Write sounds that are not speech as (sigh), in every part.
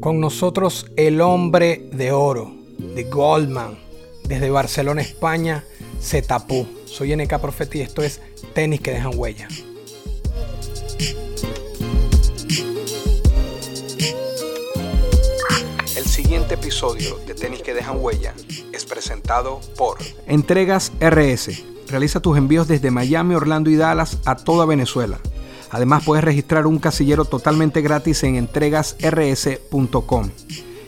Con nosotros el hombre de oro, de Goldman, desde Barcelona, España, se tapó. Soy NK Profeti y esto es Tenis que dejan huella. El siguiente episodio de Tenis que dejan huella es presentado por Entregas RS. Realiza tus envíos desde Miami, Orlando y Dallas a toda Venezuela. Además puedes registrar un casillero totalmente gratis en entregasrs.com.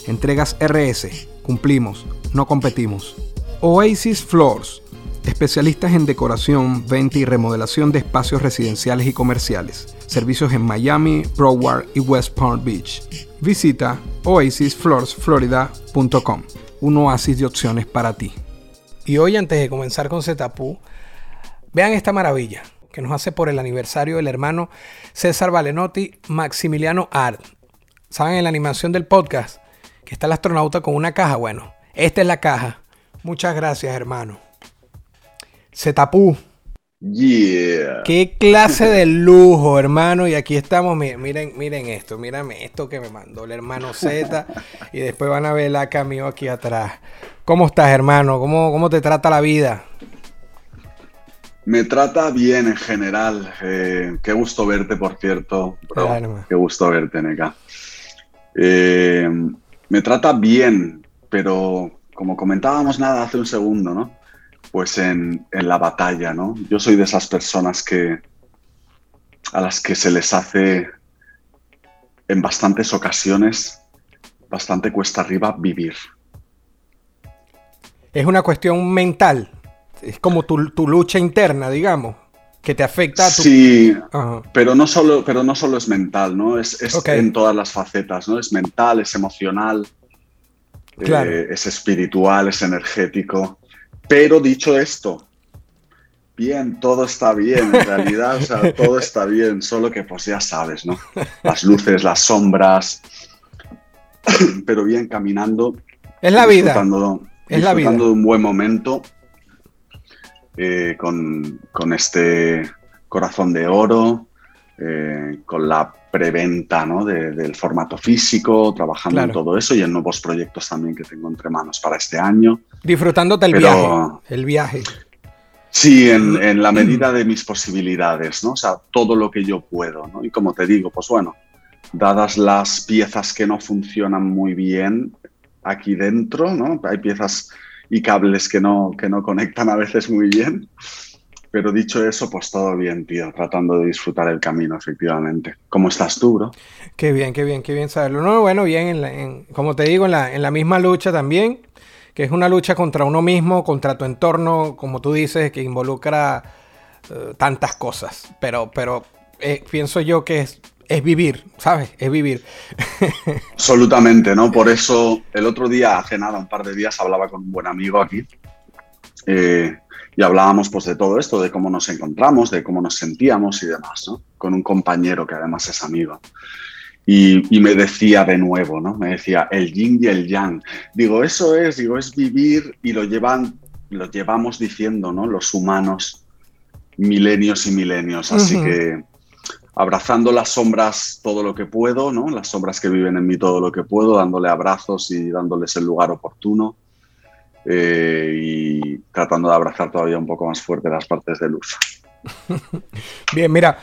Entregas RS. Cumplimos, no competimos. Oasis Floors. Especialistas en decoración, venta y remodelación de espacios residenciales y comerciales. Servicios en Miami, Broward y West Palm Beach. Visita oasisfloorsflorida.com. Un oasis de opciones para ti. Y hoy antes de comenzar con Zetapu, vean esta maravilla que nos hace por el aniversario del hermano César Valenotti, Maximiliano Art. ¿Saben en la animación del podcast que está el astronauta con una caja? Bueno, esta es la caja. Muchas gracias, hermano. Zetapu. Yeah. Qué clase de lujo, hermano. Y aquí estamos. mi- Miren, miren esto. Mírame esto que me mandó el hermano Z. y después van a ver la cameo aquí atrás. ¿Cómo estás, hermano? ¿Cómo, cómo te trata la vida? Me trata bien en general. Eh, qué gusto verte, por cierto. bro. Claro. Qué gusto verte, Neka. Eh, me trata bien, pero como comentábamos nada hace un segundo, ¿no? Pues en, en la batalla, ¿no? Yo soy de esas personas que a las que se les hace en bastantes ocasiones bastante cuesta arriba vivir. Es una cuestión mental. Es como tu, tu lucha interna, digamos, que te afecta a tu... Sí, Ajá. Pero no solo, pero no solo es mental, ¿no? Es, es en todas las facetas, ¿no? Es mental, es emocional, Claro. eh, es espiritual, es energético. Pero dicho esto, bien, todo está bien, en realidad, o sea, (laughs) todo está bien, solo que pues ya sabes, ¿no? Las luces, las sombras, (clears throat) pero bien caminando. Es la vida. Disfrutando, Es la vida. de un buen momento eh, con, con este corazón de oro, eh, con la preventa ¿no? de- del formato físico, trabajando en todo eso y en nuevos proyectos también que tengo entre manos para este año. Disfrutándote el Pero- viaje. El viaje. Sí, en, en la medida de mis posibilidades, ¿no? O sea, todo lo que yo puedo, ¿no? Y como te digo, pues bueno, dadas las piezas que no funcionan muy bien aquí dentro, ¿no? Hay piezas y cables que no, que no conectan a veces muy bien. Pero dicho eso, pues todo bien, tío, tratando de disfrutar el camino, efectivamente. ¿Cómo estás tú, bro? Qué bien, qué bien, qué bien saberlo. No, bueno, bien, en la- como te digo, en la, en la misma lucha también, que es una lucha contra uno mismo, contra tu entorno, como tú dices, que involucra eh, tantas cosas. Pero, pero eh, pienso yo que es, es vivir, ¿sabes? Es vivir. (laughs) Absolutamente, ¿no? Por eso el otro día, hace nada, un par de días, hablaba con un buen amigo aquí eh, y hablábamos pues de todo esto, de cómo nos encontramos, de cómo nos sentíamos y demás, ¿no? Con un compañero que además es amigo. Y, y me decía de nuevo, ¿no? Me decía el yin y el yang. Digo, eso es, digo, es vivir y lo llevan, lo llevamos diciendo, ¿no? Los humanos milenios y milenios. Así que abrazando las sombras todo lo que puedo, ¿no? Las sombras que viven en mí todo lo que puedo, dándole abrazos y dándoles el lugar oportuno. eh, y tratando de abrazar todavía un poco más fuerte las partes de luz. (laughs) Bien, mira,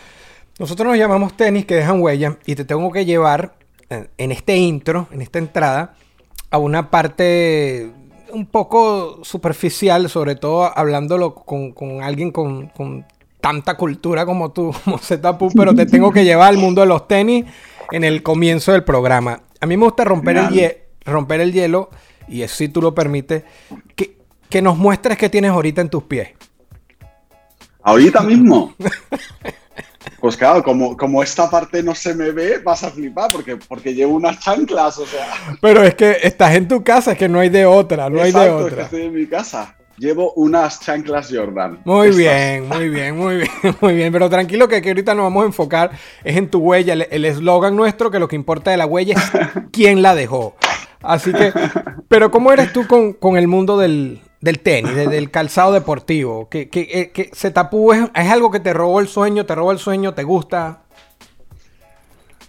nosotros nos llamamos tenis que dejan huella y te tengo que llevar eh, en este intro, en esta entrada, a una parte un poco superficial, sobre todo hablándolo con, con alguien con, con tanta cultura como tú, (laughs) como Zetapu, pero te tengo que llevar al mundo de los tenis en el comienzo del programa. A mí me gusta romper, el, Genial. hie- romper el hielo, y si tú lo permites, que, que nos muestres qué tienes ahorita en tus pies. Ahorita mismo. (laughs) Pues claro, como, como esta parte no se me ve, vas a flipar porque, porque llevo unas chanclas, o sea. Pero es que estás en tu casa, es que no hay de otra, no hay de Exacto, es que otra. estoy en mi casa. Llevo unas chanclas Jordan. Muy Estas. bien, muy bien, muy bien, (laughs) muy bien. Pero tranquilo que aquí ahorita nos vamos a enfocar es en tu huella. El- eslogan nuestro que lo que importa de la huella es (laughs) quién la dejó. Así que, pero ¿cómo eres tú con, con el mundo del, del tenis, de- del calzado deportivo? ¿Que, que, eh, que se tapó es, es algo que te robó el sueño, te robó el sueño, te gusta?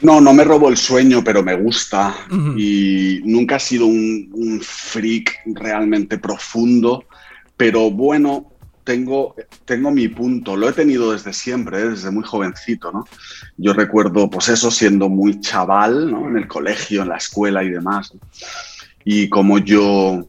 No, no me robo el sueño, pero me gusta. Y nunca he sido un, un freak realmente profundo. Pero bueno, tengo, tengo mi punto. Lo he tenido desde siempre, ¿eh? desde muy jovencito, ¿no? Yo recuerdo, pues eso, siendo muy chaval, ¿no? En el colegio, en la escuela y demás. ¿no? Y como yo,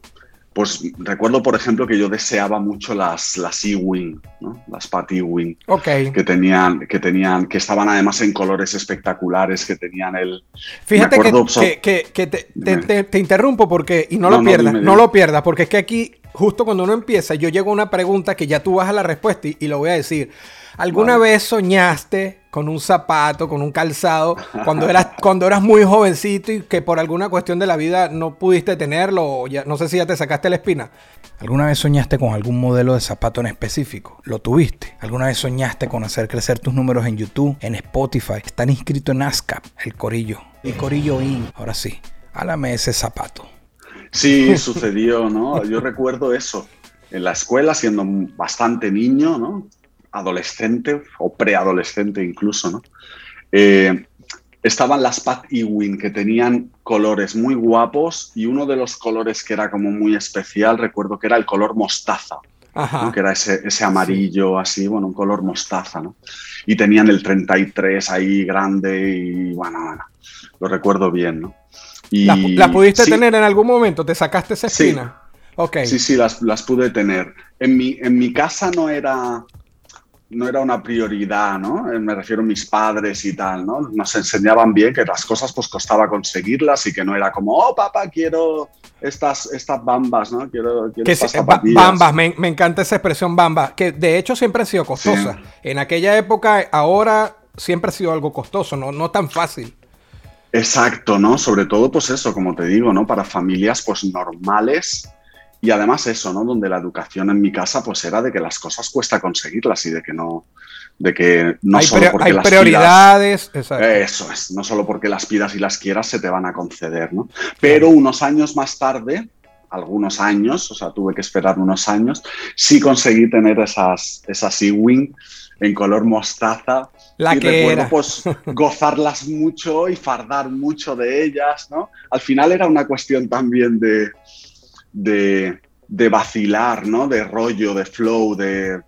pues recuerdo, por ejemplo, que yo deseaba mucho las, las E-Wing, ¿no? Las Pat E-Wing Ok. que tenían, que tenían, que estaban además en colores espectaculares, que tenían el. Fíjate que, so- que- que- que te, te- Dime. te- te interrumpo porque, y no, No, lo pierdas, no lo pierdas, porque es que aquí, justo cuando uno empieza, yo llego a una pregunta que ya tú vas a la respuesta y, y lo voy a decir. ¿Alguna Vale. vez soñaste con un zapato, con un calzado, cuando eras, (laughs) cuando eras muy jovencito y que por alguna cuestión de la vida no pudiste tenerlo? O ya, no sé si ya te sacaste la espina. ¿Alguna vez soñaste con algún modelo de zapato en específico? ¿Lo tuviste? ¿Alguna vez soñaste con hacer crecer tus números en YouTube, en Spotify? Están inscritos en ASCAP, el Corillo. El Corillo IN. Ahora sí, háblame ese zapato. Sí, sucedió, ¿no? Yo recuerdo eso. En la escuela, siendo bastante niño, ¿no? Adolescente o preadolescente incluso, ¿no? Eh, estaban las Pat Ewing que tenían colores muy guapos y uno de los colores que era como muy especial, recuerdo que era el color mostaza. Que era ese, ese amarillo así, bueno, un color mostaza, ¿no? Y tenían el 33 ahí grande y bueno, bueno, lo recuerdo bien, ¿no? ¿Las, las pudiste sí, tener en algún momento? ¿Te sacaste esa Sí. espina? Ok. Sí, sí, las, las pude tener. En mi, en mi casa no era, no era una prioridad, ¿no? Eh, Me refiero a mis padres y tal, ¿no? Nos enseñaban bien que las cosas pues costaba conseguirlas y que no era como, oh, papá, quiero estas, estas bambas, ¿no? Quiero, quiero Que estas zapatillas". bambas, me, me encanta esa expresión bamba, que de hecho siempre ha sido costosa. Sí. En aquella época, ahora siempre ha sido algo costoso, no, no tan fácil. Exacto, ¿no? Sobre todo, pues eso, como te digo, ¿no? Para familias, pues normales. Y además eso, ¿no? Donde la educación en mi casa, pues era de que las cosas cuesta conseguirlas y de que no, de que no hay solo porque hay las prioridades. exacto. pidas, eso es, no solo porque las pidas y las quieras se te van a conceder, ¿no? Pero unos años más tarde, algunos años, o sea, tuve que esperar unos años, sí conseguí tener esas, esas E-Wing en color mostaza La y que recuerdo era. pues (laughs) gozarlas mucho y fardar mucho de ellas, ¿no? Al final era una cuestión también de, de, de vacilar, ¿no? De rollo, de flow, de...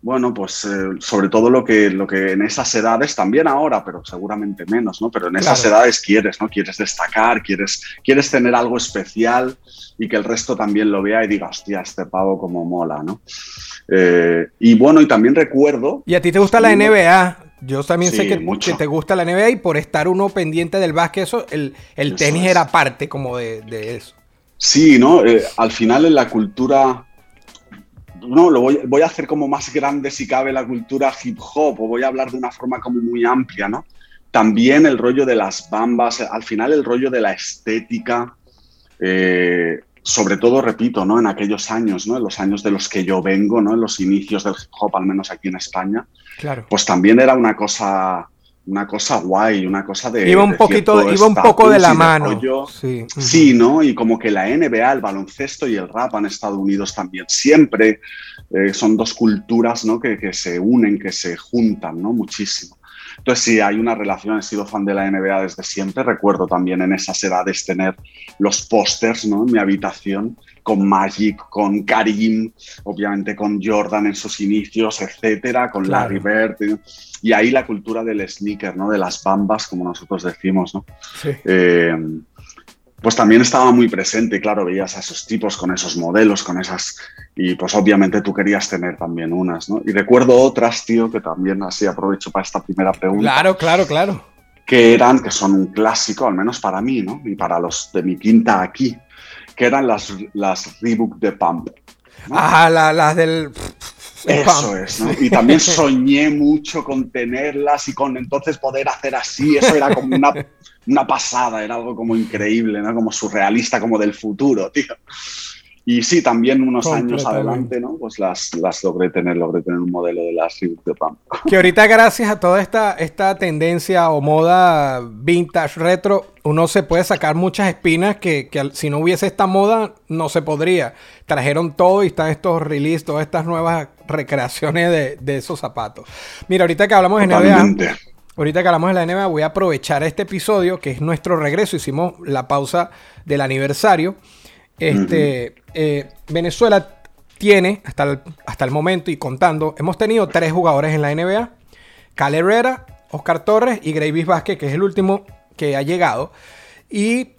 Bueno, pues eh, sobre todo lo que, lo que en esas edades, también ahora, pero seguramente menos, ¿no? Pero en esas Claro. edades quieres, ¿no? Quieres destacar, quieres, quieres tener algo especial y que el resto también lo vea y diga, hostia, este pavo como mola, ¿no? Eh, y bueno, y también recuerdo Y a ti te gusta la NBA. Yo también sé que, mucho. que te gusta la NBA y por estar uno pendiente del básquet, eso, el, el Eso tenis es. era parte como de, de eso. Sí, ¿no? Eh, al final en la cultura, no, lo voy, voy a hacer como más grande si cabe la cultura hip hop, o voy a hablar de una forma como muy amplia, ¿no? También el rollo de las bambas, al final el rollo de la estética, eh, sobre todo, repito, ¿no? En aquellos años, ¿no? En los años de los que yo vengo, ¿no? En los inicios del hip hop, al menos aquí en España, Claro. pues también era una cosa, una cosa guay, una cosa de... iba un de poquito, iba un poco de la mano. Sí. Sí, ¿no? Y como que la NBA, el baloncesto y el rap han estado unidos también siempre. Eh, son dos culturas, ¿no? Que, que se unen, que se juntan, ¿no? Muchísimo. Entonces, sí, hay una relación. He sido fan de la NBA desde siempre. Recuerdo también en esas edades tener los pósters, ¿no? En mi habitación con Magic, con Karim, obviamente con Jordan en sus inicios, etcétera, con Claro. Larry Bird. Y ahí la cultura del sneaker, ¿no? De las bambas, como nosotros decimos, ¿no? Sí. eh, pues también estaba muy presente, y claro, veías a esos tipos con esos modelos, con esas... Y pues obviamente tú querías tener también unas, ¿no? Y recuerdo otras, tío, que también así aprovecho para esta primera pregunta, Claro, claro, claro. que eran, que son un clásico, al menos para mí, ¿no? Y para los de mi quinta aquí, que eran las, las Reebok de Pump. ¿no? Ah, la- las del. Eso es, ¿no? Y también soñé mucho con tenerlas y con entonces poder hacer así. Eso era como una, una pasada, era algo como increíble, ¿no? Como surrealista, como del futuro, tío. Y sí, también unos años adelante, ¿no? Pues las, las logré tener, logré tener un modelo de las Reebok de. Que ahorita gracias a toda esta, esta tendencia o moda vintage retro, uno se puede sacar muchas espinas que, que si no hubiese esta moda no se podría. Trajeron todo y están estos releases, todas estas nuevas recreaciones de, de esos zapatos. Mira, ahorita que hablamos de NBA, ahorita que hablamos de la NBA, voy a aprovechar este episodio que es nuestro regreso. Hicimos la pausa del aniversario. Este, eh, Venezuela tiene, hasta el, hasta el momento y contando, hemos tenido tres jugadores en la NBA. Cal Herrera, Oscar Torres y Gravis Vázquez, que es el último que ha llegado. Y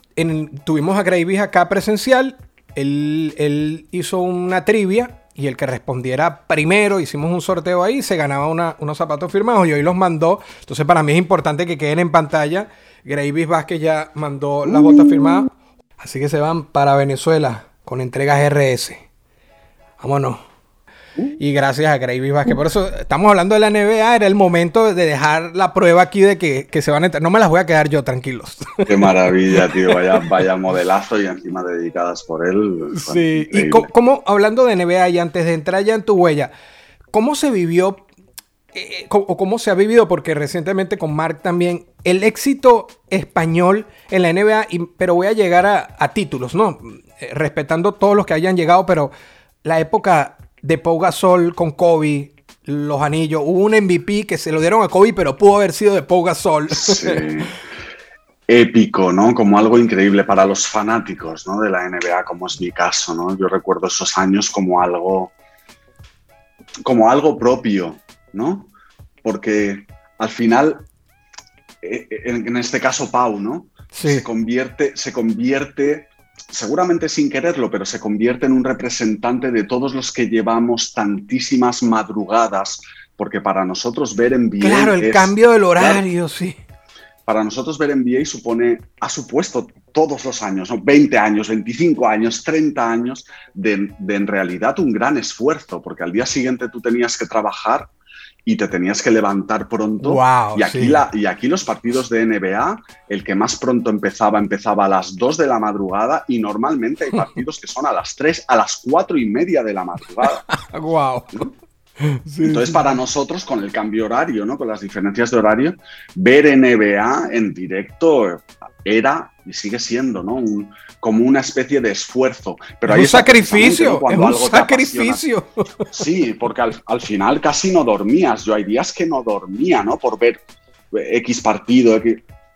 tuvimos a Gravis acá presencial. Él, hizo una trivia y el que respondiera primero, hicimos un sorteo ahí, se ganaba unos zapatos firmados y hoy los mandó. Entonces para mí es importante que queden en pantalla. Gravis Vázquez ya mandó las botas firmadas. Así que se van para Venezuela con entregas RS. Vámonos. Y gracias a Gravy Vázquez. Por eso estamos hablando de la NBA. Era el momento de dejar la prueba aquí de que, se van a entrar. No me las voy a quedar yo, tranquilos. (laughs) Qué maravilla, tío. Vaya, vaya modelazo y encima dedicadas por él. Sí. Y cómo, hablando de NBA y antes de entrar ya en tu huella, ¿cómo se vivió eh, o cómo se ha vivido, porque recientemente con Mark también, el éxito español en la NBA, pero voy a llegar a, títulos, ¿no? Eh, respetando todos los que hayan llegado, pero la época de Pau Gasol con Kobe, los anillos, hubo un MVP que se lo dieron a Kobe, pero pudo haber sido de Pau Gasol. Sí. (laughs) Épico, ¿no? Como algo increíble para los fanáticos, ¿no? De la NBA, como es mi caso, ¿no? Yo recuerdo esos años como algo, como algo propio, ¿no? Porque al final, eh, en este caso Pau, ¿no? Se convierte, se convierte, seguramente sin quererlo, pero se convierte en un representante de todos los que llevamos tantísimas madrugadas, porque para nosotros ver en NBA... Claro, el cambio del horario, sí. Para nosotros ver NBA supone, ha supuesto todos los años, ¿no? 20 años, 25 años, 30 años de, de en realidad un gran esfuerzo, porque al día siguiente tú tenías que trabajar y te tenías que levantar pronto. y, aquí la, y aquí los partidos de NBA, el que más pronto empezaba, empezaba a las 2 de la madrugada y normalmente hay (laughs) partidos que son a las 3, a las 4 y media de la madrugada. (laughs) wow. Entonces, para nosotros, con el cambio horario, ¿no? con las diferencias de horario, ver NBA en directo era y sigue siendo ¿no? Un, como una especie de esfuerzo. Pero es un sacrificio, es un sacrificio. (laughs) Sí, porque al, final casi no dormías. Yo hay días que no dormía, ¿no? Por ver X partido,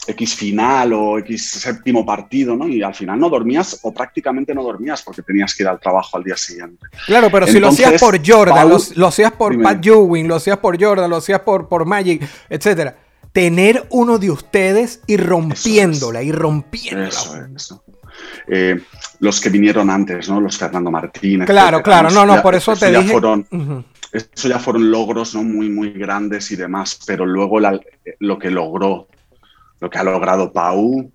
X, final o X séptimo partido, ¿no? Y al final no dormías o prácticamente no dormías porque tenías que ir al trabajo al día siguiente. Claro, pero si lo hacías por Jordan, lo, hacías por Pat Ewing, lo hacías por Jordan, lo hacías por, por Magic, etcétera tener uno de ustedes y rompiéndola, y rompiéndola. Eso, eh, los que vinieron antes, ¿no? Los Fernando Martínez. Claro, claro, no, no, por eso, te dije. Fueron, Eso ya fueron logros, ¿no? Muy, muy grandes y demás, pero luego lo que logró, lo que ha logrado Pau,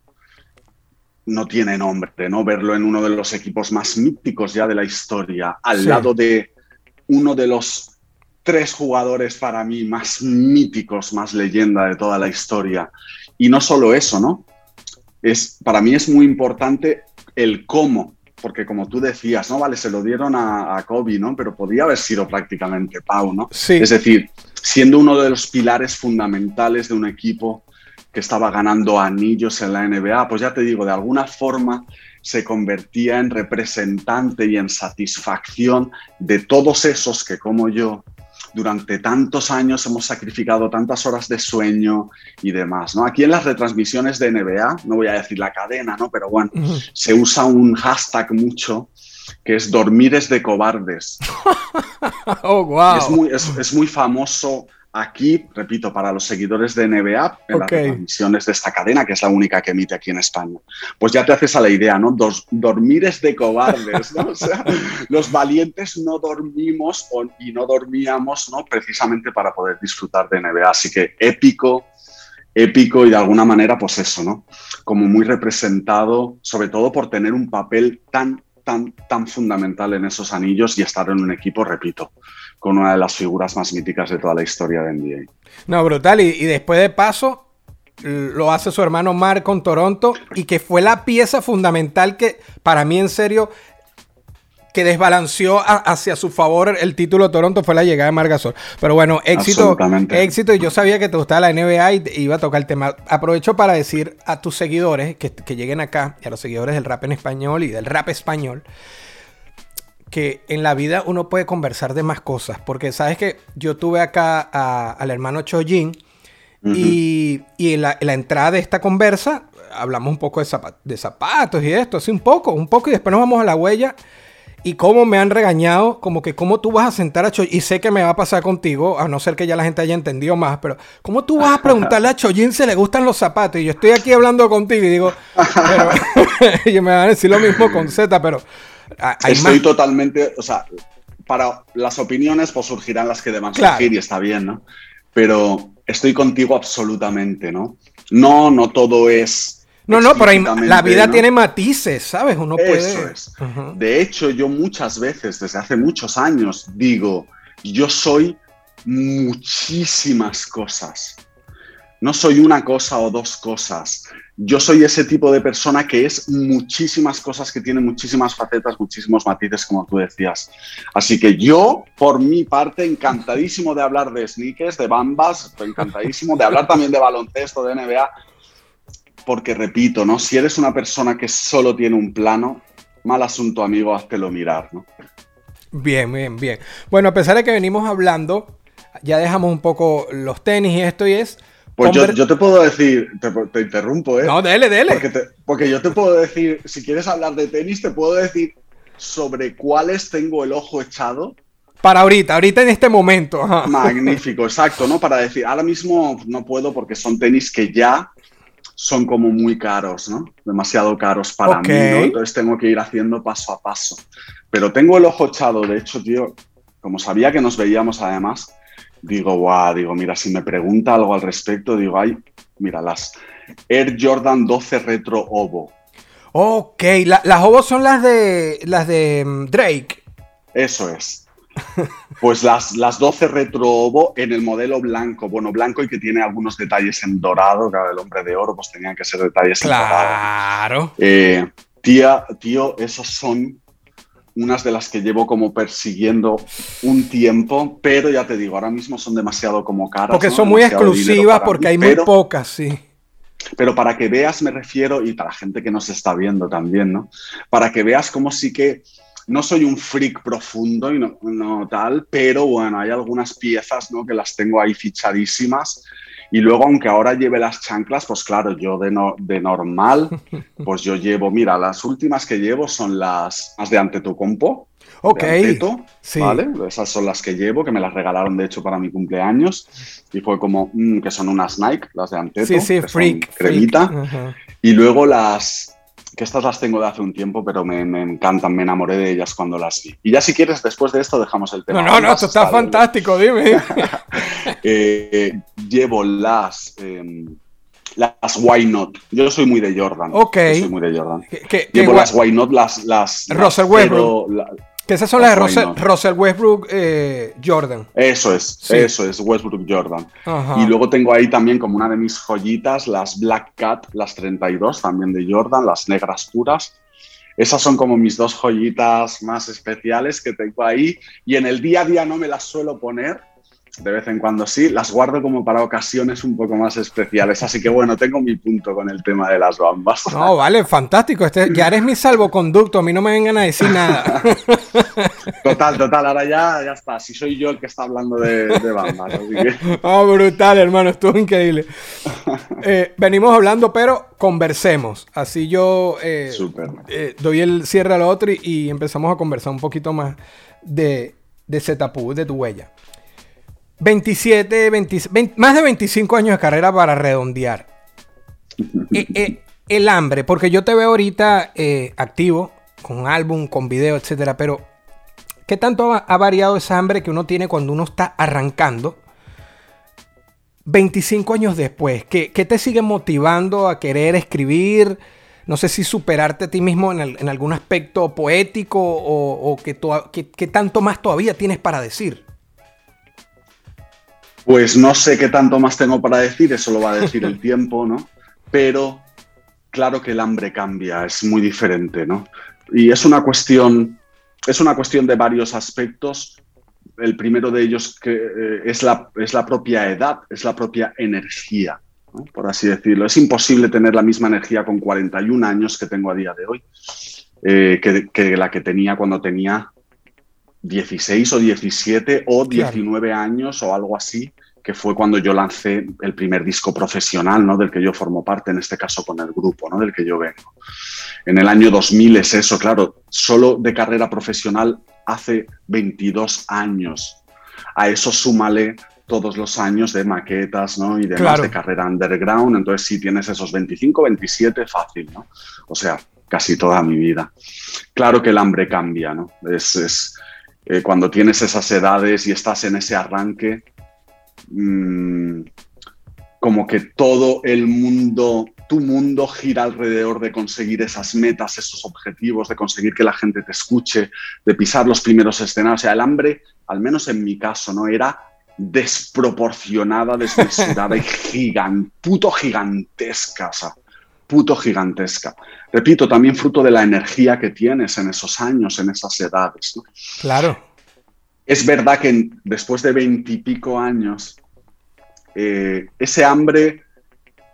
no tiene nombre, ¿no? Verlo en uno de los equipos más míticos ya de la historia, al lado de uno de los tres jugadores para mí más míticos, más leyenda de toda la historia. Y no solo eso, ¿no? Es, para mí es muy importante el cómo, porque como tú decías, ¿no? Vale, se lo dieron a, Kobe, ¿no? Pero podía haber sido prácticamente Pau, ¿no? Sí. Es decir, siendo uno de los pilares fundamentales de un equipo que estaba ganando anillos en la NBA, pues ya te digo, de alguna forma se convertía en representante y en satisfacción de todos esos que como yo durante tantos años hemos sacrificado tantas horas de sueño y demás, ¿no? Aquí en las retransmisiones de NBA, no voy a decir la cadena, ¿no? Pero bueno, se usa un hashtag mucho que es dormir es de cobardes. (laughs) oh, wow. Es muy, es muy famoso Aquí, repito, para los seguidores de NBA, en las transmisiones de esta cadena, que es la única que emite aquí en España, pues ya te haces a la idea, ¿no? Dos, dormir es de cobardes, ¿no? (laughs) O sea, los valientes no dormimos y no dormíamos, ¿no? Precisamente para poder disfrutar de NBA. Así que épico, épico y de alguna manera, pues eso, ¿no? Como muy representado, sobre todo por tener un papel tan, tan, tan fundamental en esos anillos y estar en un equipo, repito, con una de las figuras más míticas de toda la historia de NBA. No, brutal. Y, y después de paso, lo hace su hermano Mark con Toronto y que fue la pieza fundamental que para mí en serio que desbalanceó hacia su favor el título de Toronto fue la llegada de Marc Gasol. Pero bueno, éxito, éxito. Y yo sabía que te gustaba la NBA y iba a tocar el tema. Aprovecho para decir a tus seguidores que, que lleguen acá y a los seguidores del rap en español y del rap español que en la vida uno puede conversar de más cosas. Porque sabes que yo tuve acá al hermano Chojin y, en, la, entrada de esta conversa hablamos un poco de, de zapatos y esto, así un poco, un poco, y después nos vamos a la huella. Y cómo me han regañado, como que cómo tú vas a sentar a Chojin, y sé que me va a pasar contigo, a no ser que ya la gente haya entendido más, pero cómo tú vas a preguntarle a Chojin si le gustan los zapatos, y yo estoy aquí hablando contigo y digo, pero, (laughs) y me van a decir lo mismo con Z, pero... Estoy totalmente, o sea, para las opiniones pues surgirán las que deban surgir y está bien, ¿no? Pero estoy contigo absolutamente, ¿no? No, no todo es. No, no, pero la vida tiene matices, ¿sabes? Uno puede. Eso es. De hecho, yo muchas veces, desde hace muchos años, digo, yo soy muchísimas cosas. No soy una cosa o dos cosas yo soy ese tipo de persona que es muchísimas cosas, que tiene muchísimas facetas, muchísimos matices, como tú decías. Así que yo, por mi parte, encantadísimo de hablar de sneakers, de bambas, encantadísimo de hablar también de baloncesto, de NBA, porque repito, ¿no? Si eres una persona que solo tiene un plano, mal asunto, amigo, háztelo mirar, ¿no? Bien, bien, bien. Bueno, a pesar de que venimos hablando, ya dejamos un poco los tenis y esto y es pues yo, te puedo decir, te, interrumpo, ¿eh? No, dele, dele. Porque, porque, yo te puedo decir, si quieres hablar de tenis, te puedo decir sobre cuáles tengo el ojo echado. Para ahorita, ahorita en este momento. Magnífico, exacto, ¿no? Para decir, ahora mismo no puedo porque son tenis que ya son como muy caros, ¿no? Demasiado caros para mí, ¿no? Entonces tengo que ir haciendo paso a paso. Pero tengo el ojo echado, de hecho, tío, como sabía que nos veíamos además, digo, guau, digo, mira, si me pregunta algo al respecto, digo, ay, mira, las Air Jordan 12 Retro Ovo. Ok, las Ovo son las de las de mm, Drake. Eso es. (laughs) Pues las, las 12 Retro Ovo en el modelo blanco, bueno, blanco y que tiene algunos detalles en dorado, claro, el hombre de oro, pues tenían que ser detalles en dorado. Claro. Eh, tía, tío, esos son unas de las que llevo como persiguiendo un tiempo, pero ya te digo, ahora mismo son demasiado como caras. Porque son muy exclusivas, porque hay muy pocas, sí. Pero para que veas, me refiero, y para gente que nos está viendo también, ¿no? Para que veas cómo sí que no soy un freak profundo y no, no tal, pero bueno, hay algunas piezas, ¿no? Que las tengo ahí fichadísimas y luego, aunque ahora lleve las chanclas, pues claro, yo de, no, de normal, (laughs) pues yo llevo, mira, las últimas que llevo son las, las de Antetokounmpo. Ok. sí. ¿Vale? Esas son las que llevo, que me las regalaron de hecho para mi cumpleaños. Y fue como, mm, que son unas Nike, las de Anteto. Sí, sí, freak. Cremita. Y luego las, que estas las tengo de hace un tiempo, pero me, encantan, me enamoré de ellas cuando las vi. Y ya si quieres, después de esto dejamos el tema. No, no, no, esto está, fantástico, dime. (laughs) Eh, llevo las... Em, las Why Not. Yo soy muy de Jordan. Ok. Yo soy muy de Jordan. Llevo las Why Not, las... las Russell Westbrook. Que esas son las, de Russell, Westbrook eh, Jordan. Eso es, eso es, Westbrook Jordan. Y luego tengo ahí también como una de mis joyitas, las Black Cat, las 32, también de Jordan, las negras puras. Esas son como mis dos joyitas más especiales que tengo ahí. Y en el día a día no me las suelo poner, de vez en cuando sí, las guardo como para ocasiones un poco más especiales. Así que bueno, tengo mi punto con el tema de las bambas. No, vale, fantástico. Este, ya eres mi salvoconducto, a mí no me vengan a decir nada. (laughs) Total, total, ahora ya, ya está. Si soy yo el que está hablando de, bambas. (laughs) Oh, brutal, hermano, estuvo increíble. (laughs) Eh, venimos hablando, pero conversemos. Así yo eh, eh, doy el cierre al otro y, empezamos a conversar un poquito más de, de Zetapu, de tu huella. 27, más de 25 años de carrera para redondear. Eh, eh, el hambre, porque yo te veo ahorita eh, activo, con álbum, con video, etcétera, pero ¿qué tanto ha, variado esa hambre que uno tiene cuando uno está arrancando? 25 años después, ¿qué, te sigue motivando a querer escribir? No sé si superarte a ti mismo en, algún aspecto poético o, que, tanto más todavía tienes para decir. Pues no sé qué tanto más tengo para decir, eso lo va a decir el (laughs) tiempo, ¿no? Pero claro que el hambre cambia, es muy diferente, ¿no? Y es una cuestión, es una cuestión de varios aspectos. El primero de ellos que, eh, es, la, es la propia edad, es la propia energía, por así decirlo. Es imposible tener la misma energía con 41 años que tengo a día de hoy eh, que, la que tenía cuando tenía 16 o 17 o 19 años o algo así, que fue cuando yo lancé el primer disco profesional, ¿no? Del que yo formo parte, en este caso con el grupo, ¿no? Del que yo vengo. En el año 2000 es eso, claro, solo de carrera profesional hace 22 años. A eso súmale todos los años de maquetas, ¿no? Y demás de carrera underground, entonces sí tienes esos 25, 27 fácil, ¿no? O sea, casi toda mi vida. Claro que el hambre cambia, ¿no? Es, eh, cuando tienes esas edades y estás en ese arranque, mm, como que todo el mundo, tu mundo gira alrededor de conseguir esas metas, esos objetivos, de conseguir que la gente te escuche, de pisar los primeros escenarios. O sea, el hambre, al menos en mi caso, ¿no? Era desproporcionada, desmesurada y (laughs) gigant, puto gigantesca. O sea, puto gigantesca. Repito, también fruto de la energía que tienes en esos años, en esas edades. Claro. Es verdad que después de veintipico años, eh, ese hambre,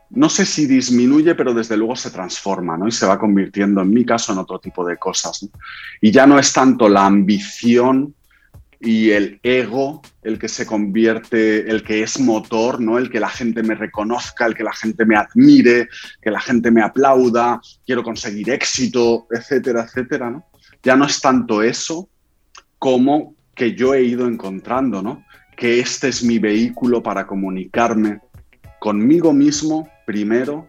no sé si disminuye, pero desde luego se transforma, ¿no? Y se va convirtiendo, en mi caso, en otro tipo de cosas. Y ya no es tanto la ambición y el ego el que se convierte, el que es motor, ¿no? El que la gente me reconozca, el que la gente me admire, que la gente me aplauda, quiero conseguir éxito, etcétera, etcétera. Ya no es tanto eso como que yo he ido encontrando, ¿no? Que este es mi vehículo para comunicarme conmigo mismo primero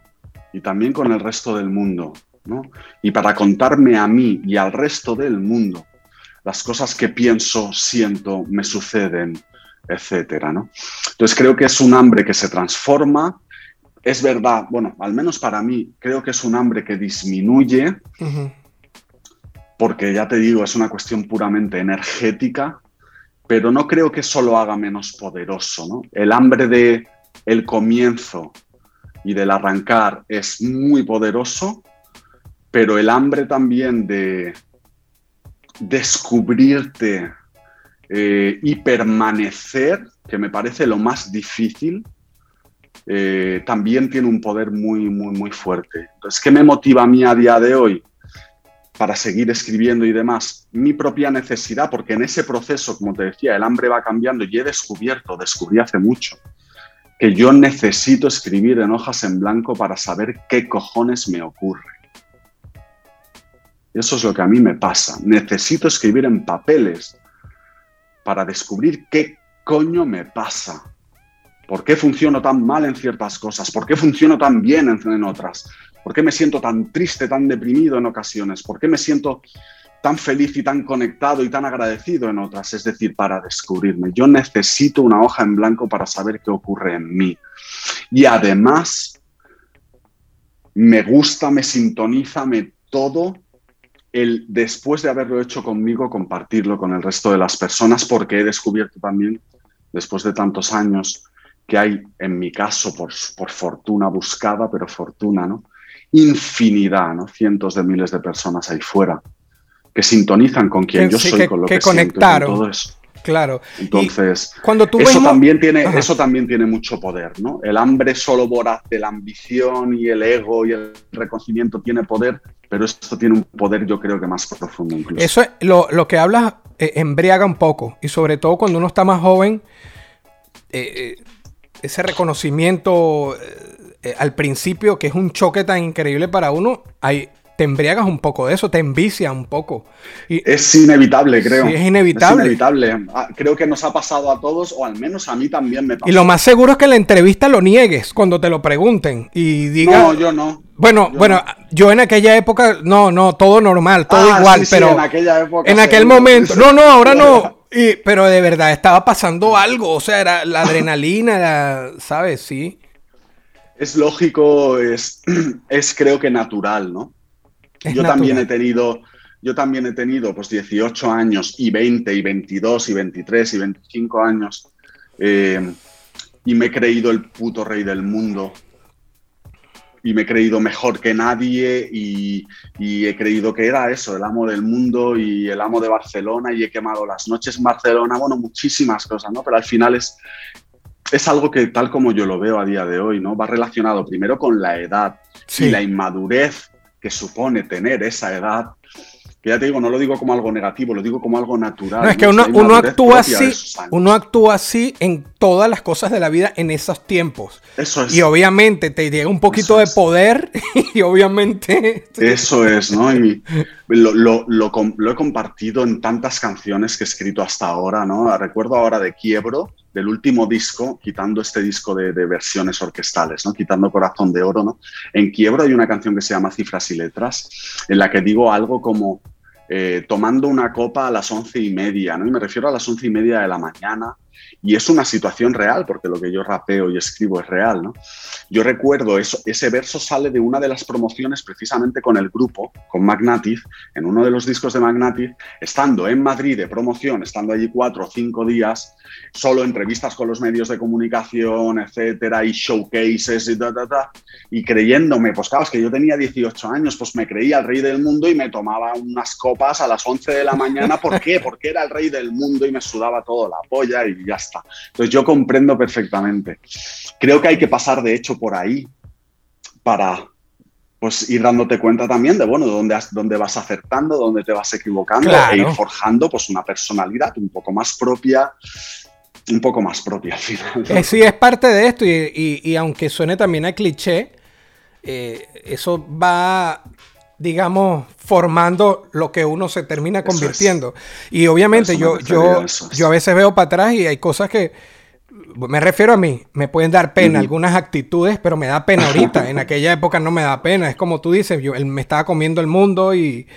y también con el resto del mundo, ¿no? Y para contarme a mí y al resto del mundo las cosas que pienso, siento, me suceden, etcétera, ¿no? Entonces creo que es un hambre que se transforma. Es verdad, bueno, al menos para mí, creo que es un hambre que disminuye, porque ya te digo, es una cuestión puramente energética, pero no creo que eso lo haga menos poderoso, ¿no? El hambre de el comienzo y del arrancar es muy poderoso, pero el hambre también de descubrirte eh, y permanecer, que me parece lo más difícil, eh, también tiene un poder muy, muy, muy fuerte. Entonces, ¿qué me motiva a mí a día de hoy? Para seguir escribiendo y demás, mi propia necesidad, porque en ese proceso, como te decía, el hambre va cambiando y he descubierto, descubrí hace mucho, que yo necesito escribir en hojas en blanco para saber qué cojones me ocurre. Eso es lo que a mí me pasa. Necesito escribir en papeles para descubrir qué coño me pasa. ¿Por qué funciono tan mal en ciertas cosas? ¿Por qué funciono tan bien en, otras? ¿Por qué me siento tan triste, tan deprimido en ocasiones? ¿Por qué me siento tan feliz y tan conectado y tan agradecido en otras? Es decir, para descubrirme. Yo necesito una hoja en blanco para saber qué ocurre en mí. Y además, me gusta, me sintoniza, me todo el después de haberlo hecho conmigo, compartirlo con el resto de las personas, porque he descubierto también, después de tantos años, que hay, en mi caso, por, por fortuna buscada, pero fortuna, ¿no? Infinidad, ¿no? Cientos de miles de personas ahí fuera que sintonizan con quien yo soy, con lo que, conectaron. todo eso. Claro. Entonces, cuando tú eso, también tiene, eso también tiene mucho poder, ¿no? El hambre solo voraz de la ambición y el ego y el reconocimiento tiene poder, pero esto tiene un poder yo creo que más profundo incluso. Eso es lo, lo que hablas eh, embriaga un poco y sobre todo cuando uno está más joven, eh, eh, ese reconocimiento al principio que es un choque tan increíble para uno, hay, te embriagas un poco de eso, te envicia un poco. Y, es inevitable, creo. Sí, es inevitable. Es inevitable. Ah, creo que nos ha pasado a todos, o al menos a mí también me pasa. Y lo más seguro es que en la entrevista lo niegues cuando te lo pregunten y digas. No, yo no. Bueno, bueno, yo en aquella época, no, no, todo normal, todo ah, igual, pero. en aquella época. En aquel momento. No, no, ahora no. (laughs) Y, pero de verdad estaba pasando algo, o sea, era la adrenalina, ¿sabes? Sí. Es lógico, es, (clears throat) es creo que natural, ¿no? yo también he tenido, yo también he tenido pues 18 años y 20 y 22 y 23 y 25 años eh, y me he creído el puto rey del mundo y me he creído mejor que nadie y, y, he creído que era eso, el amo del mundo y el amo de Barcelona y he quemado las noches en Barcelona, bueno, muchísimas cosas, ¿no? Pero al final es, es algo que tal como yo lo veo a día de hoy, ¿no? Va relacionado primero con la edad y la inmadurez que supone tener esa edad que ya te digo, no lo digo como algo negativo, lo digo como algo natural. No, es que uno, uno actúa así, uno actúa así en todas las cosas de la vida en esos tiempos. Eso es. Y obviamente te llega un poquito de poder (laughs) y obviamente... (laughs) Eso es, ¿no? Y lo, lo, lo, lo, he compartido en tantas canciones que he escrito hasta ahora, ¿no? Recuerdo ahora de Quiebro, del último disco, quitando este disco de, de, versiones orquestales, ¿no? Quitando Corazón de Oro, ¿no? En Quiebro hay una canción que se llama Cifras y Letras, en la que digo algo como eh, tomando una copa a las once y media, ¿no? Y me refiero a las once y media de la mañana. Y es una situación real, porque lo que yo rapeo y escribo es real, ¿no? Yo recuerdo, eso, ese verso sale de una de las promociones precisamente con el grupo, con Magnatic, en uno de los discos de Magnatic, estando en Madrid de promoción, estando allí cuatro o cinco días, solo entrevistas con los medios de comunicación, etcétera, y showcases y ta, ta, ta, y creyéndome, pues claro, es que yo tenía 18 años, pues me creía el rey del mundo y me tomaba unas copas a las 11 de la mañana, ¿por qué? Porque era el rey del mundo y me sudaba todo la polla y ya está. Entonces yo comprendo perfectamente. Creo que hay que pasar, de hecho, por ahí para pues ir dándote cuenta también de, bueno, dónde, has, dónde vas acertando, dónde te vas equivocando Claro. e ir forjando pues una personalidad un poco más propia, un poco más propia al final. Eh, sí, es parte de esto y, y- y aunque suene también a cliché, eh, eso va, digamos, formando lo que uno se termina es. convirtiendo. Y obviamente yo, yo, es. yo a veces veo para atrás y hay cosas que, me refiero a mí, me pueden dar pena algunas actitudes, pero me da pena (laughs) ahorita. en aquella época no me da pena. Es como tú dices, yo él me estaba comiendo el mundo y,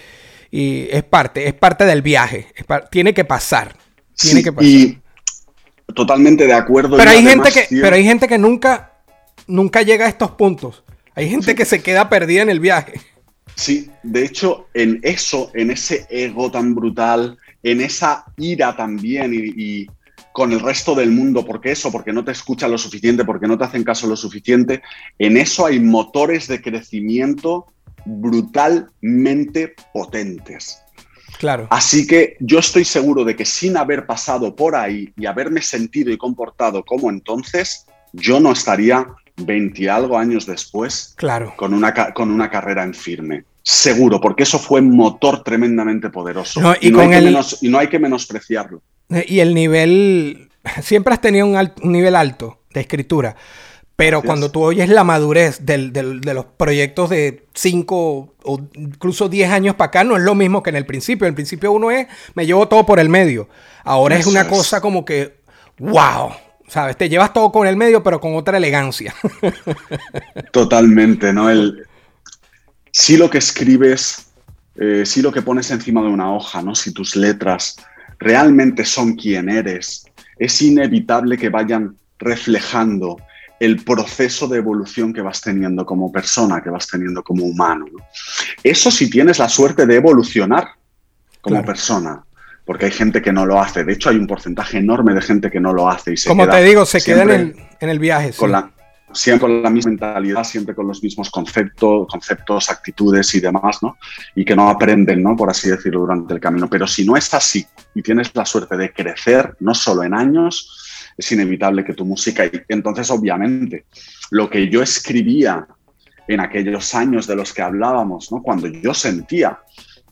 y es parte, es parte del viaje. Par- tiene que pasar. Tiene Sí, que pasar. y totalmente de acuerdo. Pero hay además, gente que, tío, pero hay gente que nunca, nunca llega a estos puntos. Hay gente que se queda perdida en el viaje. Sí, de hecho, en eso, en ese ego tan brutal, en esa ira también y, y con el resto del mundo, porque eso, porque no te escuchan lo suficiente, porque no te hacen caso lo suficiente, en eso hay motores de crecimiento brutalmente potentes. Claro. Así que yo estoy seguro de que sin haber pasado por ahí y haberme sentido y comportado como entonces, yo no estaría 20 y algo años después Claro. con una, con una carrera en firme. Seguro, porque eso fue un motor tremendamente poderoso. No, y y, no hay que el- menos- y no hay que menospreciarlo. Y el nivel, siempre has tenido un, nivel alto de escritura, pero cuando tú oyes la madurez del- del- de los proyectos de 5 o incluso 10 años para acá, no es lo mismo que en el principio. En el principio uno es, me llevo todo por el medio. Ahora es una es. cosa como que, wow, ¿sabes? Te llevas todo con el medio, pero con otra elegancia. (laughs) Totalmente, ¿no? El, si lo que escribes, eh, si lo que pones encima de una hoja, ¿no? Si tus letras realmente son quien eres, es inevitable que vayan reflejando el proceso de evolución que vas teniendo como persona, que vas teniendo como humano. ¿no? Eso si tienes la suerte de evolucionar como Claro. persona, porque hay gente que no lo hace. De hecho, hay un porcentaje enorme de gente que no lo hace y se Como queda te digo, se queda en el, en el viaje. sí. con la, siempre con la misma mentalidad, siempre con los mismos conceptos, conceptos, actitudes y demás, ¿no? Y que no aprenden, ¿no? Por así decirlo, durante el camino. Pero si no es así y tienes la suerte de crecer, no solo en años, es inevitable que tu música... Y entonces, obviamente, lo que yo escribía en aquellos años de los que hablábamos, ¿no? Cuando yo sentía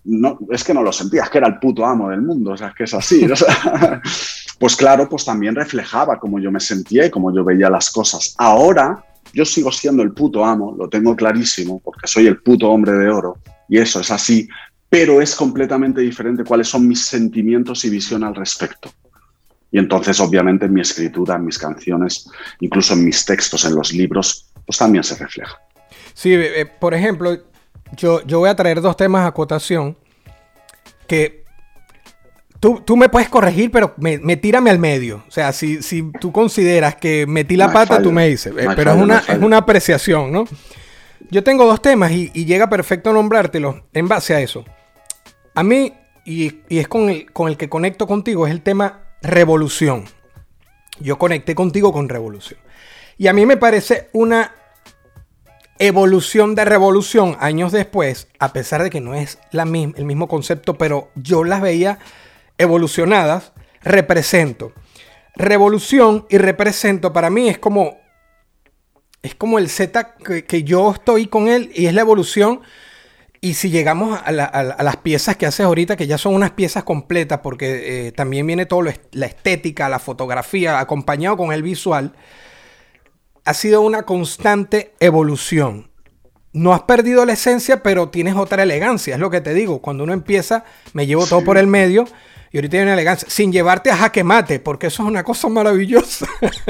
no, es que no lo sentía, es que era el puto amo del mundo, o sea, es que es así. (laughs) pues claro, pues también reflejaba cómo yo me sentía y cómo yo veía las cosas. Ahora yo sigo siendo el puto amo, lo tengo clarísimo, porque soy el puto hombre de oro, y eso es así, pero es completamente diferente cuáles son mis sentimientos y visión al respecto. Y entonces, obviamente, en mi escritura, en mis canciones, incluso en mis textos, en los libros, pues también se refleja. Sí, eh, eh, por ejemplo, yo, yo voy a traer dos temas a cotación que tú, tú me puedes corregir, pero me, me tírame al medio. O sea, si, si tú consideras que metí la No pata, fallo. tú me dices. Eh, No pero es, una, no es una apreciación, ¿no? Yo tengo dos temas y, y llega perfecto nombrártelos en base a eso. A mí, y, y es con el, con el que conecto contigo, es el tema revolución. yo conecté contigo con Revolución. Y a mí me parece una evolución de revolución años después, a pesar de que no es la el mismo concepto, pero yo las veía evolucionadas, represento. Revolución y represento para mí es como es como el Z que, yo estoy con él y es la evolución. Y si llegamos a, las piezas que haces ahorita, que ya son unas piezas completas, porque eh, también viene todo la estética, la fotografía, acompañado con el visual, ha sido una constante evolución. No has perdido la esencia, pero tienes otra elegancia, es lo que te digo. Cuando uno empieza, me llevo todo por el medio y ahorita hay una elegancia, sin llevarte a jaque mate, porque eso es una cosa maravillosa.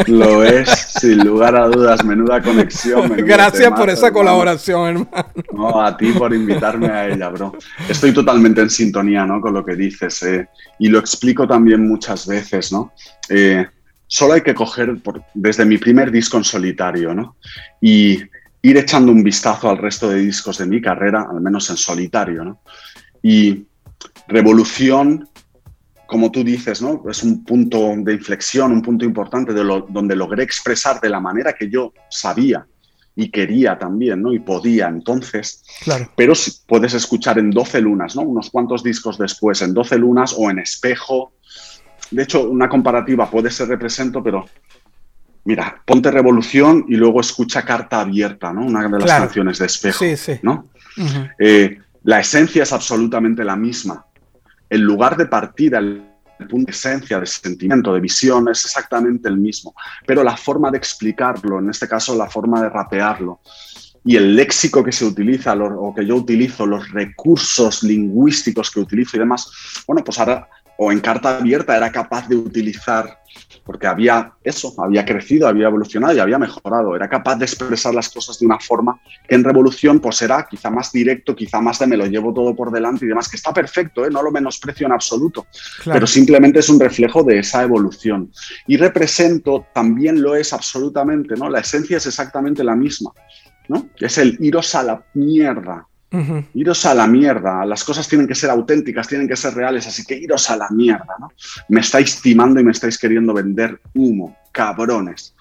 Lo (laughs) es, sin lugar a dudas, menuda conexión. (laughs) Gracias por esa colaboración, hermano. No, a ti por invitarme a ella, bro. Estoy totalmente en sintonía, ¿no? Con lo que dices, eh, y lo explico también muchas veces, ¿no? Eh, solo hay que coger desde mi primer disco en solitario, ¿no? Y ir echando un vistazo al resto de discos de mi carrera, al menos en solitario, ¿no? Y Revolución, como tú dices, ¿no? Es un punto de inflexión, un punto importante de lo, donde logré expresar de la manera que yo sabía y quería también, ¿no? Y podía entonces. Claro. Pero si puedes escuchar en 12 lunas, ¿no? Unos cuantos discos después, en 12 lunas o en espejo, de hecho, una comparativa puede ser represento, pero mira, ponte Revolución y luego escucha Carta Abierta, ¿no? Una de las canciones de Espejo, sí, sí. ¿no? Eh, la esencia es absolutamente la misma. El lugar de partida, el punto de esencia, de sentimiento, de visión, es exactamente el mismo. Pero la forma de explicarlo, en este caso la forma de rapearlo, y el léxico que se utiliza o que yo utilizo, los recursos lingüísticos que utilizo y demás, bueno, pues ahora o en carta abierta era capaz de utilizar, porque había eso, había crecido, había evolucionado y había mejorado, era capaz de expresar las cosas de una forma que en revolución pues era quizá más directo, quizá más de me lo llevo todo por delante y demás, que está perfecto, ¿eh? no lo menosprecio en absoluto, pero simplemente es un reflejo de esa evolución. Y represento también lo es absolutamente, ¿no? La esencia es exactamente la misma, ¿no? Es el iros a la mierda, Iros a la mierda, las cosas tienen que ser auténticas, tienen que ser reales, así que iros a la mierda, ¿no? Me estáis timando y me estáis queriendo vender humo, cabrones.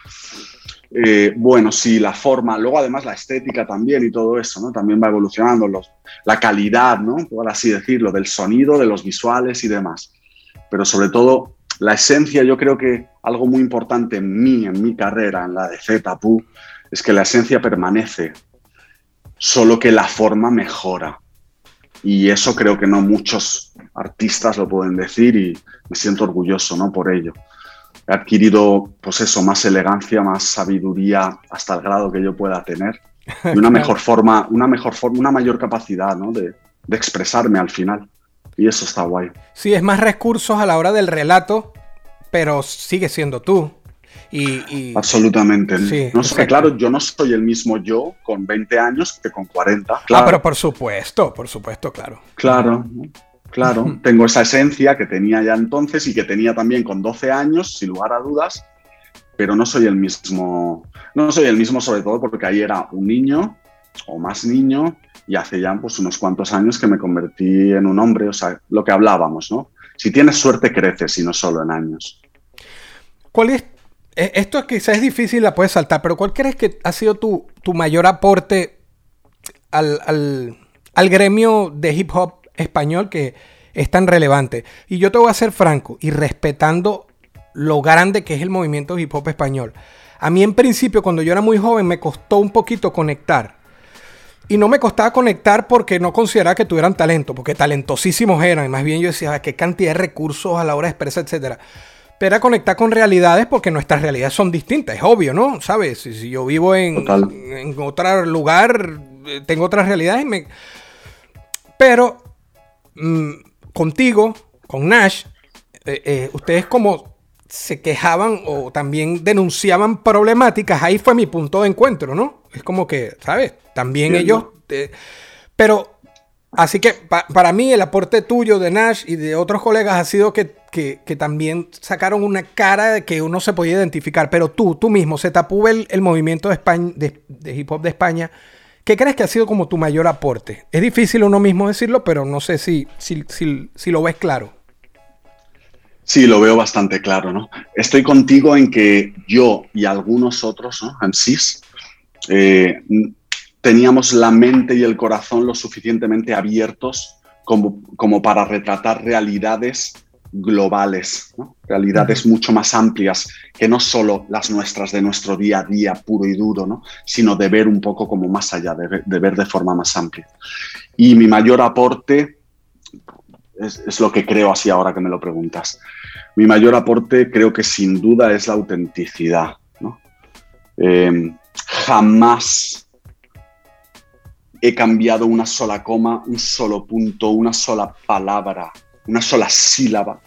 Eh, bueno, sí, la forma, luego además la estética también y todo eso, ¿no? También va evolucionando, los, la calidad, ¿no? Por así decirlo, del sonido, de los visuales y demás. Pero sobre todo, la esencia, yo creo que algo muy importante en mí, en mi carrera, en la de Zetapu, es que la esencia permanece, solo que la forma mejora. Y eso creo que no muchos artistas lo pueden decir y me siento orgulloso ¿no? por ello. He adquirido, pues eso, más elegancia, más sabiduría hasta el grado que yo pueda tener (laughs) y una mejor forma, una mejor forma, una mayor capacidad ¿no? de, de expresarme al final. Y eso está guay. Sí, es más recursos a la hora del relato, pero sigue siendo tú. Absolutamente. no sé, claro, yo no soy el mismo yo con 20 años que con 40. Ah, pero por supuesto, por supuesto, claro. Claro, claro. Tengo esa esencia que tenía ya entonces y que tenía también con 12 años, sin lugar a dudas, pero no soy el mismo. No soy el mismo, sobre todo porque ahí era un niño o más niño y hace ya pues, unos cuantos años que me convertí en un hombre, o sea, lo que hablábamos, ¿no? Si tienes suerte, creces y no solo en años. ¿Cuál es esto quizás es difícil, la puedes saltar, pero ¿cuál crees que ha sido tu, mayor aporte al, gremio de hip hop español que es tan relevante? Y yo te voy a ser franco y respetando lo grande que es el movimiento hip hop español. A mí en principio, cuando yo era muy joven, me costó un poquito conectar. Y no me costaba conectar porque no consideraba que tuvieran talento, porque talentosísimos eran. Y más bien yo decía, ah, qué cantidad de recursos a la hora de expresar, etcétera pero conectar con realidades porque nuestras realidades son distintas, es obvio, ¿no? ¿Sabes? Si, yo vivo en, en, otro lugar, eh, tengo otras realidades, me... pero mm, contigo, con Nash, eh, eh, ustedes como se quejaban o también denunciaban problemáticas, ahí fue mi punto de encuentro, ¿no? Es como que, ¿sabes? También ellos... pero Así que para mí el aporte tuyo de Nash y de otros colegas ha sido que, también sacaron una cara de que uno se podía identificar. Pero tú, tú mismo, se tapó el, el movimiento de, España, de, hip hop de España. ¿Qué crees que ha sido como tu mayor aporte? Es difícil uno mismo decirlo, pero no sé si, si, si, lo ves claro. Sí, lo veo bastante claro, ¿no? Estoy contigo en que yo y algunos otros, ¿no? MCs, eh, teníamos la mente y el corazón lo suficientemente abiertos como, como para retratar realidades globales, ¿no? realidades mucho más amplias que no solo las nuestras de nuestro día a día puro y duro, ¿no? sino de ver un poco como más allá, de ver de, ver de forma más amplia. Y mi mayor aporte es, es, lo que creo así ahora que me lo preguntas. Mi mayor aporte creo que sin duda es la autenticidad. ¿no? Eh, jamás he cambiado una sola coma, un solo punto, una sola palabra, una sola sílaba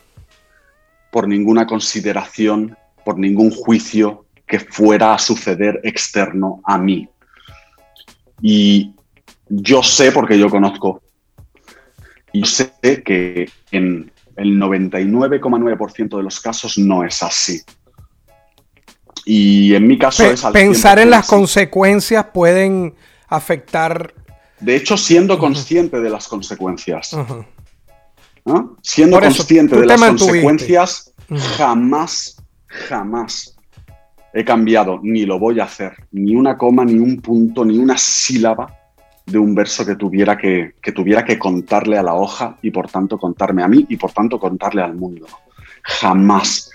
por ninguna consideración, por ningún juicio que fuera a suceder externo a mí. Y yo sé, porque yo conozco, y sé que en el 99,9% de los casos no es así. Y en mi caso Pe es al Pensar en las así. consecuencias pueden afectar. De hecho, siendo consciente de las consecuencias. Siendo Por consciente de las consecuencias, jamás, jamás he cambiado, ni lo voy a hacer, ni una coma, ni un punto, ni una sílaba de un verso que tuviera que, que tuviera que contarle a la hoja y por tanto contarme a mí y por tanto contarle al mundo. Jamás.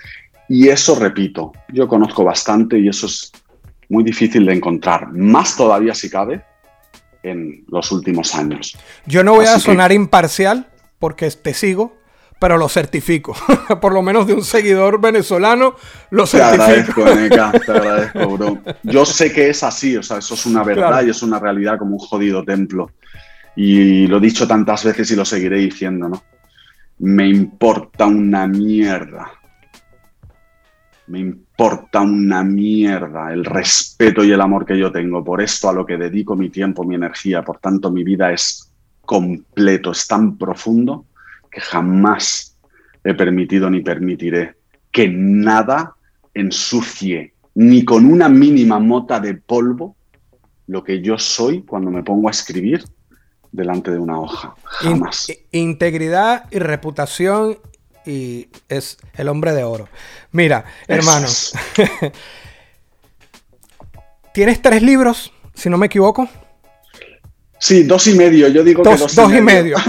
Y eso, repito, yo conozco bastante y eso es muy difícil de encontrar, más todavía si cabe, en los últimos años. Yo no voy a que- sonar imparcial porque te sigo, pero lo certifico. (laughs) Por lo menos de un seguidor venezolano lo Te certifico. agradezco, Neka, (laughs) te agradezco, bro. Yo sé que es así, o sea, eso es una verdad Claro. y es una realidad como un jodido templo. Y lo he dicho tantas veces y lo seguiré diciendo, ¿no? Me importa una mierda. Me importa una mierda el respeto y el amor que yo tengo por esto, a lo que dedico mi tiempo, mi energía. Por tanto, mi vida es completo, es tan profundo que jamás he permitido ni permitiré que nada ensucie ni con una mínima mota de polvo lo que yo soy cuando me pongo a escribir delante de una hoja. Jamás. integridad y reputación y es el hombre de oro. Mira, hermano, (laughs) tienes tres libros, si no me equivoco. Sí, dos y medio. Yo digo que Dos, dos, dos y medio. (laughs)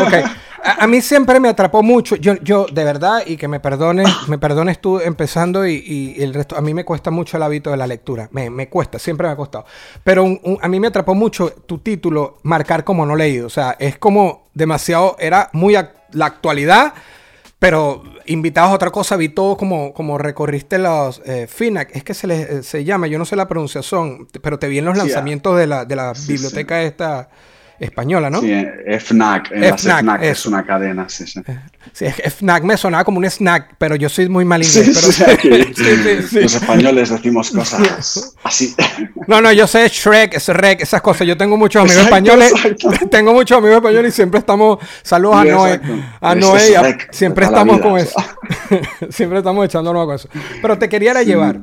A, a mí siempre me atrapó mucho. Yo, yo, de verdad, y que me perdones, me perdones tú empezando y, y el resto. A mí me cuesta mucho el hábito de la lectura. Me, me cuesta, siempre me ha costado. Pero un- un- a mí me atrapó mucho tu título, Marcar como no leído. O sea, es como demasiado. Era muy la actualidad. Pero invitados a otra cosa, vi todo como, como recorriste los eh, FINAC, es que se, les, eh, se llama, yo no sé la pronunciación, pero te vi en los Sí, ah. lanzamientos de la, de la Sí, biblioteca esta española, ¿no? Sí, eh, FNAC, en las FNAC, FNAC, es una cadena, sí, sí. Sí, es que FNAC me sonaba como un snack, pero yo soy muy mal Sí, inglés. pero- sí, aquí (laughs) sí, sí, sí. Los españoles decimos cosas así. No, no, yo sé Shrek, Shrek, esas cosas. Yo tengo muchos amigos Exacto, españoles. exacto. (laughs) Tengo muchos amigos españoles y siempre estamos. Saludos a Sí, Noé. A Este Noé. y a- siempre estamos vida, con eso. (laughs) siempre estamos echándonos con eso. Pero te quería llevar.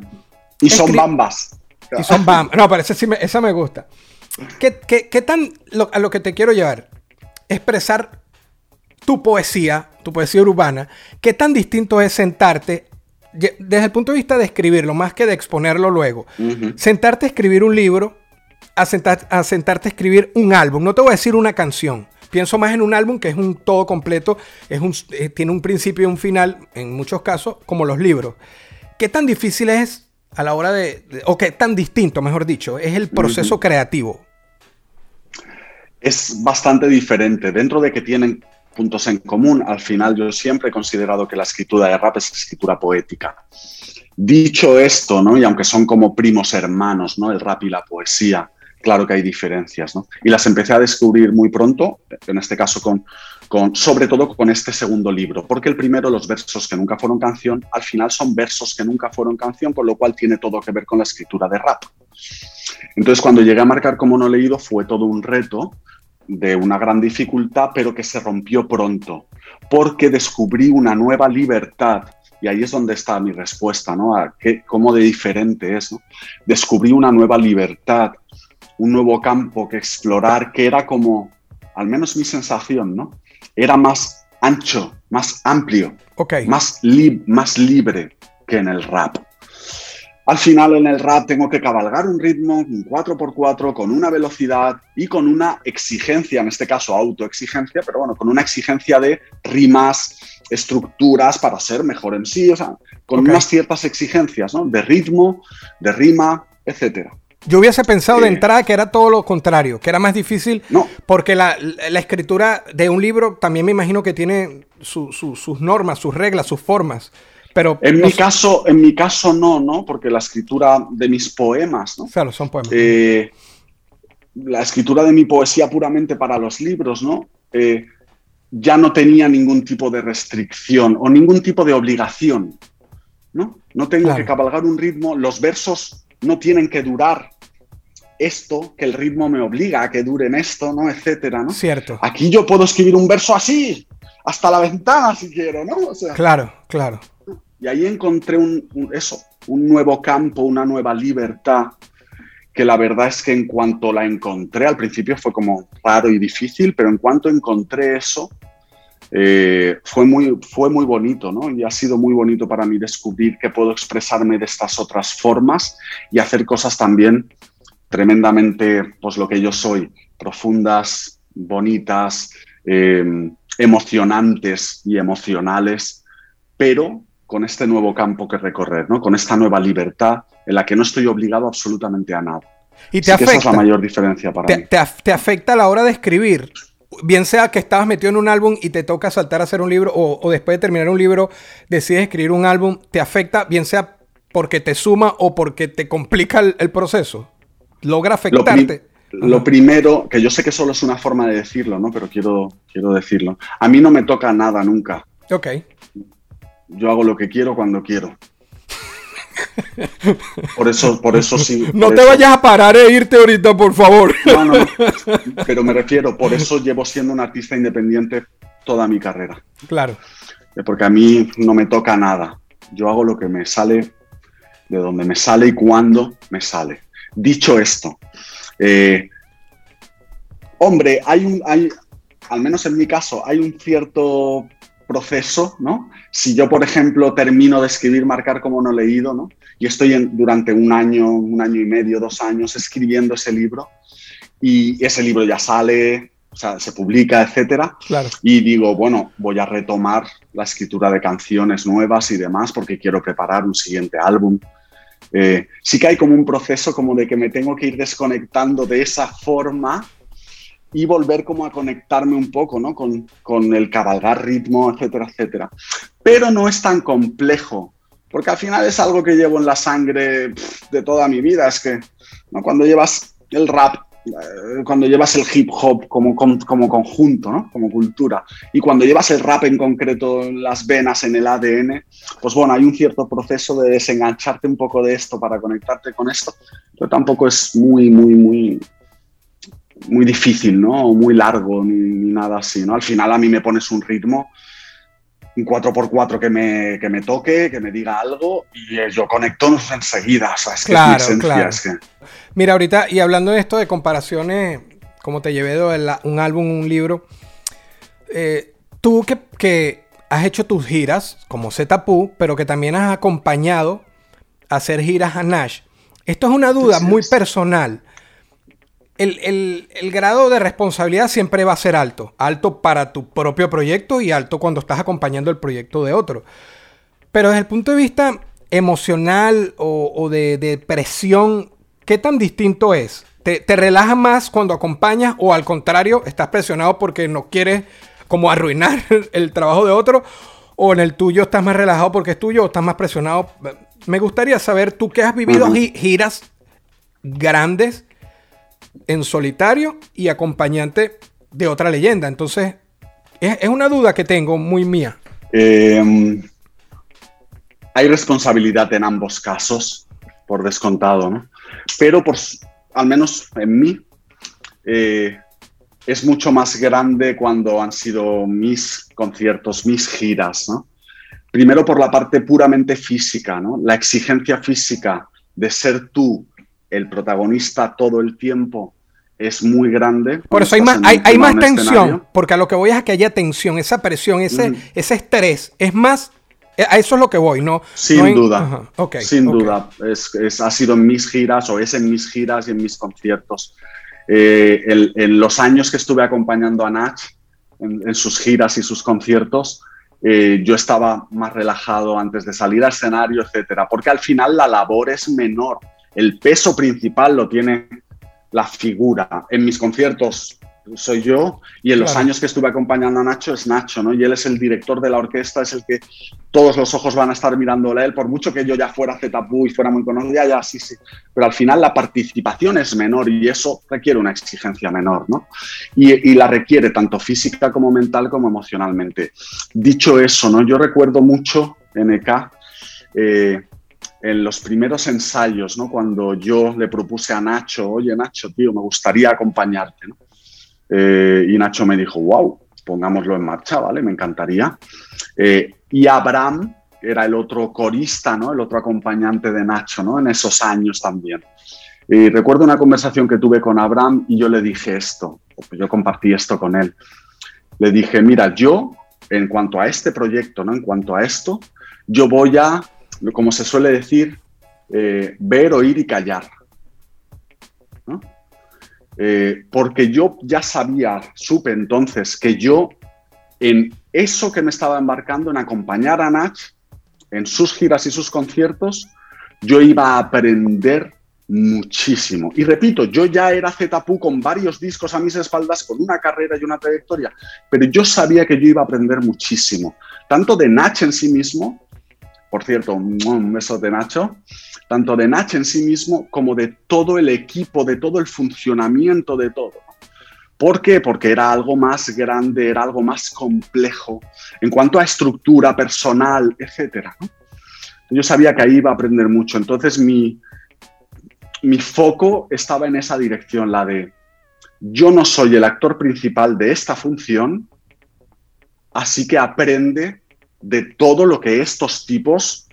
Y son bambas. Y son bam. No, pero sí me- esa me gusta. ¿Qué, qué- qué tan lo- a lo que te quiero llevar? Expresar tu poesía, tu poesía urbana. ¿Qué tan distinto es sentarte desde el punto de vista de escribirlo, más que de exponerlo luego? Sentarte a escribir un libro, a, sentar- a sentarte a escribir un álbum. No te voy a decir una canción. Pienso más en un álbum que es un todo completo, es un, eh, tiene un principio y un final, en muchos casos, como los libros. ¿Qué tan difícil es a la hora de, de- o qué tan distinto, mejor dicho, es el proceso creativo? es bastante diferente. Dentro de que tienen puntos en común, al final yo siempre he considerado que la escritura de rap es escritura poética. Dicho esto, ¿no? Y aunque son como primos hermanos, ¿no? El rap y la poesía, claro que hay diferencias, ¿no? Y las empecé a descubrir muy pronto, en este caso con, con sobre todo con este segundo libro, porque el primero, los versos que nunca fueron canción, al final son versos que nunca fueron canción, con lo cual tiene todo que ver con la escritura de rap. Entonces, cuando llegué a marcar como no leído, fue todo un reto de una gran dificultad, pero que se rompió pronto, porque descubrí una nueva libertad. Y ahí es donde está mi respuesta, ¿no? A qué, cómo de diferente es, ¿no? Descubrí una nueva libertad, un nuevo campo que explorar, que era como, al menos mi sensación, ¿no? Era más ancho más amplio, okay. más, más libre que en el rap. Al final en el rap tengo que cabalgar un ritmo, un 4x4, con una velocidad y con una exigencia, en este caso autoexigencia, pero bueno, con una exigencia de rimas, estructuras para ser mejor en sí, o sea, con okay. unas ciertas exigencias, ¿no? De ritmo, de rima, etcétera. Yo hubiese pensado de entrada que era todo lo contrario, que era más difícil, no. porque la, la, escritura de un libro también me imagino que tiene su, su, sus normas, sus reglas, sus formas. Pero en, no mi sé. caso, en mi caso no, ¿no? Porque la escritura de mis poemas, ¿no? Claro, son poemas. Eh, la escritura de mi poesía puramente para los libros, ¿no? Eh, ya no tenía ningún tipo de restricción o ningún tipo de obligación, ¿no? No tengo Claro. que cabalgar un ritmo, los versos no tienen que durar esto, que el ritmo me obliga a que duren esto, ¿no? Etcétera, ¿no? Cierto. Aquí yo puedo escribir un verso así, hasta la ventana si quiero, ¿no? O sea, Claro, claro. y ahí encontré un, un- eso, un nuevo campo, una nueva libertad, que la verdad es que en cuanto la encontré, al principio fue como raro y difícil, pero en cuanto encontré eso, eh, fue, muy, fue muy bonito, ¿no? Y ha sido muy bonito para mí descubrir que puedo expresarme de estas otras formas y hacer cosas también tremendamente, pues lo que yo soy, profundas, bonitas, eh, emocionantes y emocionales, pero con este nuevo campo que recorrer, ¿no? Con esta nueva libertad en la que no estoy obligado absolutamente a nada. Y te Así que esa es la afecta. mayor diferencia para Te, mí. te af- te afecta a la hora de escribir. Bien sea que estabas metido en un álbum y te toca saltar a hacer un libro, o, o después de terminar un libro decides escribir un álbum, te afecta, bien sea porque te suma o porque te complica el, el proceso. Logra Lo, pri- afectarte. lo Ajá. primero, que yo sé que solo es una forma de decirlo, ¿no? Pero quiero, quiero decirlo. A mí no me toca nada nunca. Ok. Yo hago lo que quiero cuando quiero. Por eso, por eso sí. (laughs) No te eso- vayas a parar e irte ahorita, por favor. No, no, no. (laughs) Pero me refiero, por eso llevo siendo un artista independiente toda mi carrera. claro. Eh, Porque a mí no me toca nada. Yo hago lo que me sale, de donde me sale y cuando me sale. Dicho esto, eh, hombre, hay un, hay, al menos en mi caso, hay un cierto proceso, ¿no? Si yo, por ejemplo, termino de escribir Marcar como no leído, ¿no? Y estoy en- durante un año, un año y medio, dos años escribiendo ese libro y ese libro ya sale, o sea, se publica, etcétera Claro. y digo, bueno, voy a retomar la escritura de canciones nuevas y demás porque quiero preparar un siguiente álbum. Eh, sí que hay como un proceso como de que me tengo que ir desconectando de esa forma y volver como a conectarme un poco, ¿no? Con, con el cabalgar ritmo, etcétera, etcétera. Pero no es tan complejo, porque al final es algo que llevo en la sangre de toda mi vida. Es que ¿no? cuando llevas el rap, cuando llevas el hip hop como, como conjunto, ¿no? Como cultura, y cuando llevas el rap en concreto en las venas, en el ADN, pues bueno, hay un cierto proceso de desengancharte un poco de esto para conectarte con esto, pero tampoco es muy, muy, muy, muy difícil, ¿no? O muy largo, ni, ni nada así, ¿no? Al final a mí me pones un ritmo, un 4x4 que me, que me toque, que me diga algo, y eh, yo conecto enseguida, o sea, es que Claro, es mi esencia, claro. es que... Mira, ahorita, y hablando de esto de comparaciones, como te llevé de la- un álbum, un libro, eh, tú que, que has hecho tus giras como Zetapu, pero que también has acompañado a hacer giras a Nash. Esto es una duda muy personal. El, el- el grado de responsabilidad siempre va a ser alto. Alto para tu propio proyecto y alto cuando estás acompañando el proyecto de otro. Pero desde el punto de vista emocional o, o de, de presión, ¿qué tan distinto es? ¿Te, te relaja más cuando acompañas o al contrario, estás presionado porque no quieres como arruinar (laughs) el trabajo de otro? ¿O en el tuyo estás más relajado porque es tuyo o estás más presionado? Me gustaría saber, tú que has vivido gi- giras grandes en solitario y acompañante de otra leyenda. Entonces, es, una duda que tengo muy mía. Eh, hay responsabilidad en ambos casos, por descontado, ¿no? Pero por, al menos en mí, eh, es mucho más grande cuando han sido mis conciertos, mis giras, ¿no? Primero por la parte puramente física, ¿no? La exigencia física de ser tú el protagonista todo el tiempo es muy grande. Por eso hay más, hay, hay más tensión, porque a lo que voy es a que haya tensión, esa presión, ese, ese estrés, es más, eh, a eso es lo que voy, ¿no? Sin duda, sin duda, es, ha sido en mis giras o es en mis giras y en mis conciertos. Eh, en los años que estuve acompañando a Nach en, sus giras y sus conciertos, eh, yo estaba más relajado antes de salir al escenario, etcétera, porque al final la labor es menor, el peso principal lo tiene la figura. En mis conciertos soy yo y en los años que estuve acompañando a Nacho es Nacho, ¿no? Y él es el director de la orquesta, es el que todos los ojos van a estar mirándole a él, por mucho que yo ya fuera Zetapu y fuera muy conocido, ya, sí, sí. Pero al final la participación es menor y eso requiere una exigencia menor, ¿no? Y, la requiere tanto física como mental como emocionalmente. Dicho eso, ¿no? Yo recuerdo mucho en EK eh, en los primeros ensayos, ¿no? Cuando yo le propuse a Nacho, oye Nacho, tío, me gustaría acompañarte, ¿no? Eh, y Nacho me dijo, wow, pongámoslo en marcha, ¿vale? Me encantaría. Eh, y Abraham era el otro corista, ¿no? El otro acompañante de Nacho, ¿no? En esos años también. Y recuerdo una conversación que tuve con Abraham y yo le dije esto, yo compartí esto con él. Le dije, mira, yo, en cuanto a este proyecto, ¿no? En cuanto a esto, yo voy a como se suele decir, eh, ver, oír y callar. Eh, porque yo ya sabía, supe entonces que yo en eso que me estaba embarcando, en acompañar a Nach en sus giras y sus conciertos, yo iba a aprender muchísimo. Y repito, yo ya era Zetapu con varios discos a mis espaldas, con una carrera y una trayectoria, pero yo sabía que yo iba a aprender muchísimo, tanto de Nach en sí mismo, por cierto, un beso de Nacho, tanto de Nacho en sí mismo como de todo el equipo, de todo el funcionamiento de todo. ¿Por qué? Porque era algo más grande, era algo más complejo en cuanto a estructura personal, etc. Yo sabía que ahí iba a aprender mucho, entonces mi, mi foco estaba en esa dirección, la de yo no soy el actor principal de esta función, así que aprende de todo lo que estos tipos,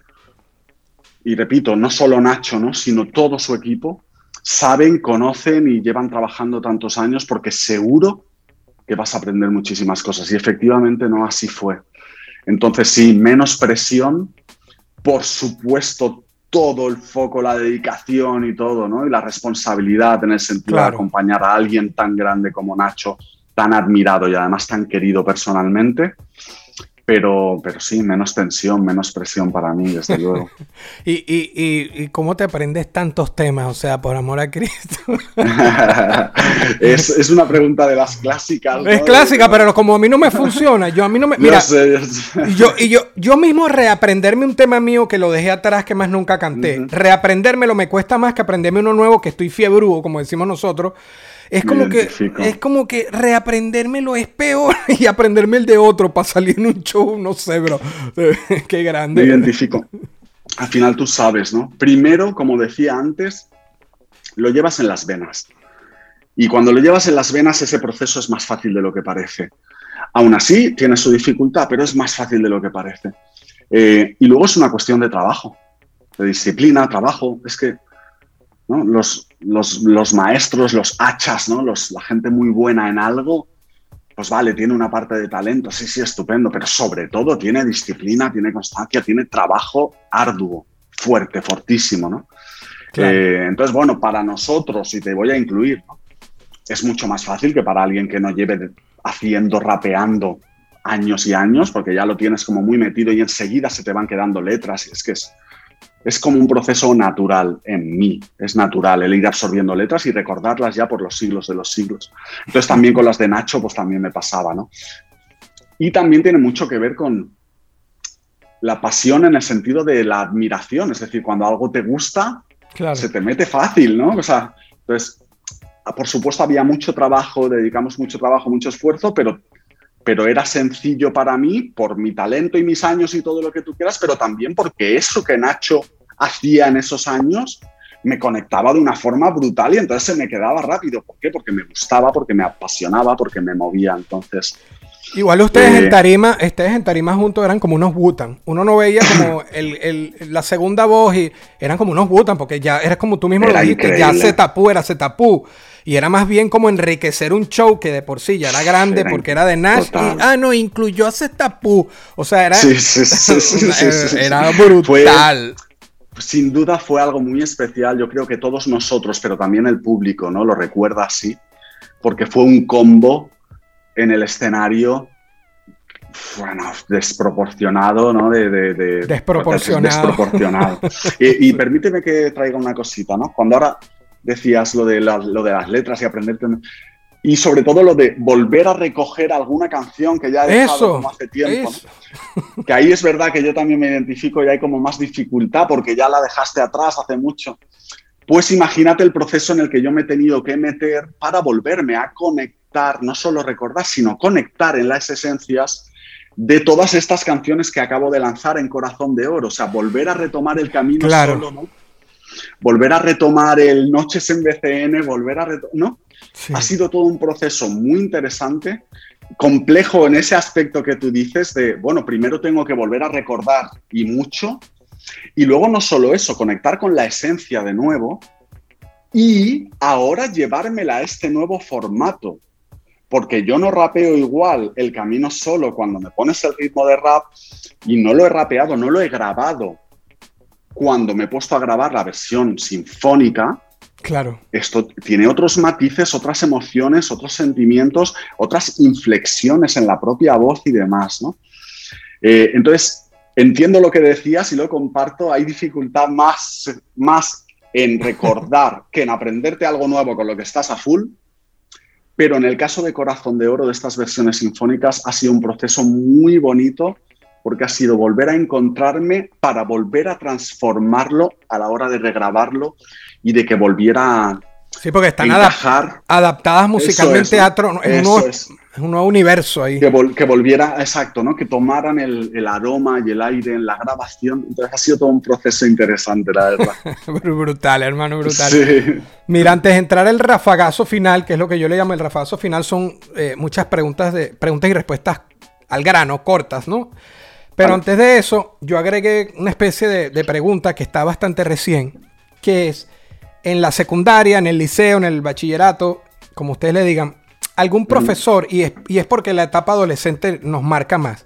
y repito, no solo Nacho, ¿no? sino todo su equipo, saben, conocen y llevan trabajando tantos años porque seguro que vas a aprender muchísimas cosas. Y efectivamente no así fue. Entonces sí, menos presión, por supuesto todo el foco, la dedicación y todo, ¿no? Y la responsabilidad en el sentido de acompañar a alguien tan grande como Nacho, tan admirado y además tan querido personalmente pero, pero sí, menos tensión, menos presión para mí, desde (laughs) luego. ¿Y, y, y, cómo te aprendes tantos temas? O sea, por amor a Cristo. (laughs) es, es, una pregunta de las clásicas. Es clásica, pero como a mí no me funciona, yo a mí no me... Mira, yo, y yo, yo mismo reaprenderme un tema mío que lo dejé atrás, que más nunca canté, reaprendérmelo me cuesta más que aprenderme uno nuevo que estoy fiebrudo, como decimos nosotros. Es como, que, es como que reaprendérmelo es peor (laughs) y aprenderme el de otro para salir en un show, no sé, bro. (laughs) Qué grande. Me identifico. Al final tú sabes, ¿no? Primero, como decía antes, lo llevas en las venas. Y cuando lo llevas en las venas, ese proceso es más fácil de lo que parece. Aún así, tiene su dificultad, pero es más fácil de lo que parece. Eh, y luego es una cuestión de trabajo, de disciplina, trabajo. Es que los, los, maestros, los hachas, ¿no? Los, la gente muy buena en algo, pues vale, tiene una parte de talento, sí, sí, estupendo, pero sobre todo tiene disciplina, tiene constancia, tiene trabajo arduo, fuerte, fortísimo, ¿no? Eh, entonces, bueno, para nosotros, y te voy a incluir, es mucho más fácil que para alguien que no lleve haciendo, rapeando años y años, porque ya lo tienes como muy metido y enseguida se te van quedando letras, y es que es, es como un proceso natural en mí, es natural el ir absorbiendo letras y recordarlas ya por los siglos de los siglos. Entonces también con las de Nacho, pues también me pasaba, ¿no? Y también tiene mucho que ver con la pasión en el sentido de la admiración, es decir, cuando algo te gusta, se te mete fácil, ¿no? O sea, entonces, por supuesto había mucho trabajo, dedicamos mucho trabajo, mucho esfuerzo, pero pero era sencillo para mí por mi talento y mis años y todo lo que tú quieras, pero también porque eso que Nacho hacía en esos años me conectaba de una forma brutal y entonces se me quedaba rápido. ¿Por qué? Porque me gustaba, porque me apasionaba, porque me movía. Entonces. Igual ustedes en eh, tarima, ustedes en tarima juntos eran como unos Butan. Uno no veía como (coughs) el, la segunda voz y eran como unos Butan, porque ya eras como tú mismo lo dijiste, ya se tapó, era se tapó. Y era más bien como enriquecer un show que de por sí ya era grande porque era de Nash. Y, ah, no, incluyó a Zetapu. O sea, era, (laughs) era brutal. sin duda fue algo muy especial. Yo creo que todos nosotros, pero también el público, ¿no? Lo recuerda así. Porque fue un combo en el escenario bueno, desproporcionado, ¿no? De, desproporcionado. desproporcionado. (laughs) y, permíteme que traiga una cosita, ¿no? Cuando ahora decías lo de, lo de las letras y aprenderte... Y sobre todo lo de volver a recoger alguna canción que ya he dejado como hace tiempo. Que ahí es verdad que yo también me identifico y hay como más dificultad porque ya la dejaste atrás hace mucho. Pues imagínate el proceso en el que yo me he tenido que meter para volverme a conectar, no solo recordar, sino conectar en las esencias de todas estas canciones que acabo de lanzar en Corazón de Oro. O sea, volver a retomar el camino solo, ¿no? Volver a retomar el Noches en BCN, volver a retomar, ¿no? Ha sido todo un proceso muy interesante, complejo en ese aspecto que tú dices de, bueno, primero tengo que volver a recordar y mucho, y luego no solo eso, conectar con la esencia de nuevo y ahora llevármela a este nuevo formato porque yo no rapeo igual el camino solo cuando me pones el ritmo de rap y no lo he rapeado, no lo he grabado. Cuando me he puesto a grabar la versión sinfónica, claro. esto tiene otros matices, otras emociones, otros sentimientos, otras inflexiones en la propia voz y demás, ¿no? Eh, entonces, entiendo lo que decías y lo comparto. Hay dificultad más, más en recordar (laughs) que en aprenderte algo nuevo con lo que estás a full pero en el caso de Corazón de Oro, de estas versiones sinfónicas, ha sido un proceso muy bonito porque ha sido volver a encontrarme para volver a transformarlo a la hora de regrabarlo y de que volviera Sí, porque están adaptadas musicalmente a otro, es, un nuevo, universo ahí. Que, volviera, exacto, ¿no? Que tomaran el, aroma y el aire en la grabación. Entonces ha sido todo un proceso interesante, la verdad. (laughs) brutal, hermano, brutal. Sí. Mira, antes de entrar el rafagazo final, que es lo que yo le llamo el rafagazo final, son eh, muchas preguntas, de, preguntas y respuestas al grano, cortas, ¿no? Pero antes de eso, yo agregué una especie de, de pregunta que está bastante recién, que es en la secundaria, en el liceo, en el bachillerato, como ustedes le digan, algún profesor, y es, y es porque la etapa adolescente nos marca más,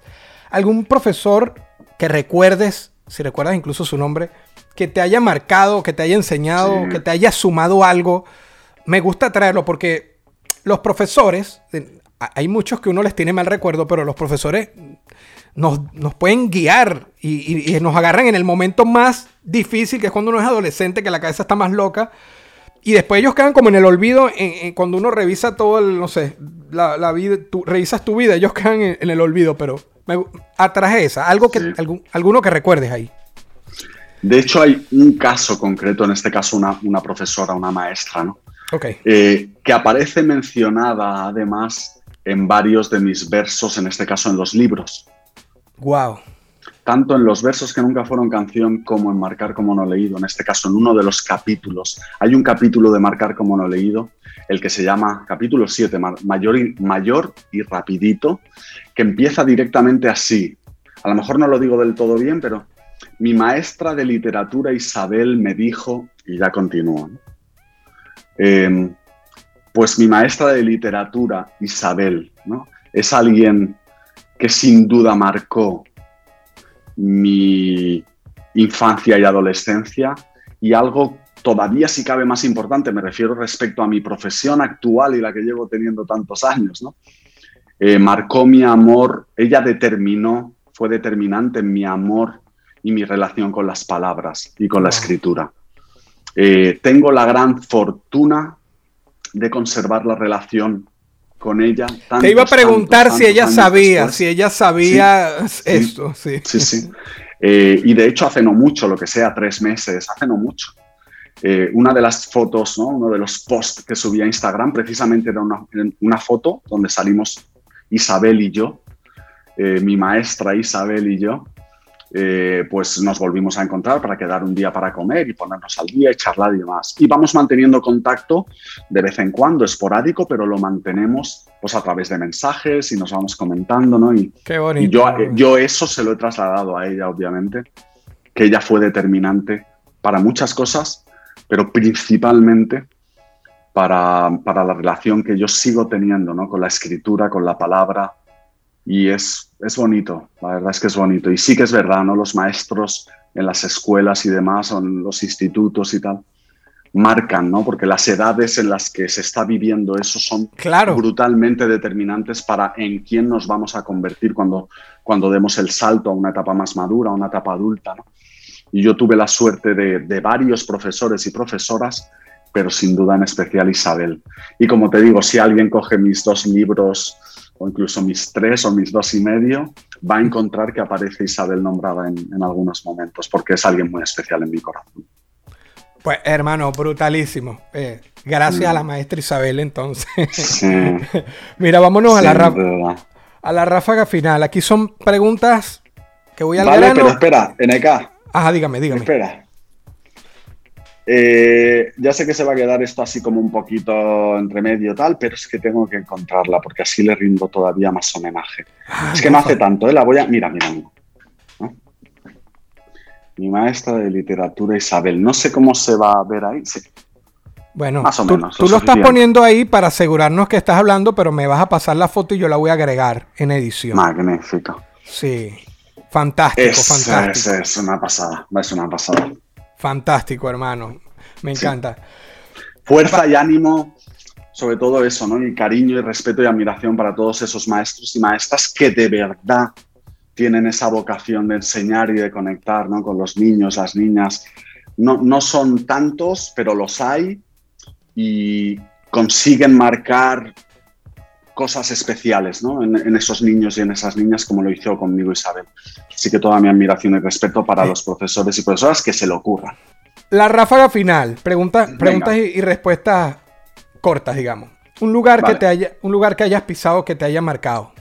algún profesor que recuerdes, si recuerdas incluso su nombre, que te haya marcado, que te haya enseñado, que te haya sumado algo, me gusta traerlo porque los profesores, hay muchos que uno les tiene mal recuerdo, pero los profesores nos, pueden guiar y, nos agarran en el momento más difícil, que es cuando uno es adolescente, que la cabeza está más loca. Y después ellos quedan como en el olvido cuando uno revisa todo el, no sé, la, vida, tú revisas tu vida, ellos quedan en, el olvido, pero me atraje esa, algo que, alguno que recuerdes ahí. De hecho, hay un caso concreto, en este caso una, una profesora, una maestra, ¿no? Okay. Eh, que aparece mencionada además en varios de mis versos, en este caso en los libros. Wow. Tanto en los versos que nunca fueron canción como en Marcar como no leído, en este caso en uno de los capítulos. Hay un capítulo de Marcar como no leído, el que se llama capítulo 7, mayor y, mayor y rapidito, que empieza directamente así. A lo mejor no lo digo del todo bien, pero mi maestra de literatura Isabel me dijo, y ya continúa, em, pues mi maestra de literatura Isabel, ¿no? Es alguien que sin duda marcó mi infancia y adolescencia y algo todavía si cabe más importante, me refiero respecto a mi profesión actual y la que llevo teniendo tantos años, ¿no? Eh, marcó mi amor, ella determinó, fue determinante en mi amor y mi relación con las palabras y con la escritura. Eh, tengo la gran fortuna de conservar la relación con ella. Te iba a preguntar si ella sabía, si ella sabía esto. Sí, sí, sí. Eh, y de hecho hace no mucho, lo que sea, tres meses, hace no mucho. Eh, una de las fotos, ¿no? uno de los posts que subí a Instagram, precisamente era una, una foto donde salimos Isabel y yo, eh, mi maestra Isabel y yo, eh, pues nos volvimos a encontrar para quedar un día para comer y ponernos al día y charlar y demás. Y vamos manteniendo contacto de vez en cuando, esporádico, pero lo mantenemos pues a través de mensajes y nos vamos comentando, ¿no? Y, Qué bonito. yo, yo eso se lo he trasladado a ella, obviamente, que ella fue determinante para muchas cosas, pero principalmente para, para, la relación que yo sigo teniendo ¿no? con la escritura, con la palabra. Y es, es bonito, la verdad es que es bonito. Y sí que es verdad, ¿no? Los maestros en las escuelas y demás, o en los institutos y tal, marcan, ¿no? Porque las edades en las que se está viviendo eso son claro. brutalmente determinantes para en quién nos vamos a convertir cuando, cuando demos el salto a una etapa más madura, a una etapa adulta, ¿no? Y yo tuve la suerte de, de varios profesores y profesoras, pero sin duda en especial Isabel. Y como te digo, si alguien coge mis dos libros o incluso mis tres o mis dos y medio, va a encontrar que aparece Isabel nombrada en, en algunos momentos, porque es alguien muy especial en mi corazón. Pues hermano, brutalísimo. Eh, gracias a la maestra Isabel entonces. Sí. (laughs) Mira, vámonos a, la verdad. a la ráfaga final. Aquí son preguntas que voy al Vale, grano. pero espera, NK, Ajá, dígame, dígame. espera. Eh, ya sé que se va a quedar esto así como un poquito entre medio tal, pero es que tengo que encontrarla porque así le rindo todavía más homenaje. Ah, es que no hace tanto, ¿eh? La voy a... Mira, mira. Mi maestra de literatura Isabel. No sé cómo se va a ver ahí. Sí. Bueno, Más o tú, menos, tú lo lo estás poniendo ahí para asegurarnos que estás hablando, pero me vas a pasar la foto y yo la voy a agregar en edición. Magnífico. Sí. Fantástico, Es, fantástico. es, es una pasada, es una pasada. Fantástico, hermano. Me Sí. encanta. Fuerza y ánimo, sobre todo eso, ¿no? Y cariño y respeto y admiración para todos esos maestros y maestras que de verdad tienen esa vocación de enseñar y de conectar ¿no? con los niños, las niñas. No, no son tantos, pero los hay y consiguen marcar cosas especiales ¿no? en, en esos niños y en esas niñas como lo hizo conmigo Isabel. Así que toda mi admiración y respeto para Sí. los profesores y profesoras que se lo ocurran. La ráfaga final. Pregunta- preguntas y, y respuestas cortas, digamos. Un lugar, Vale. que te haya, un lugar que hayas pisado que te haya marcado.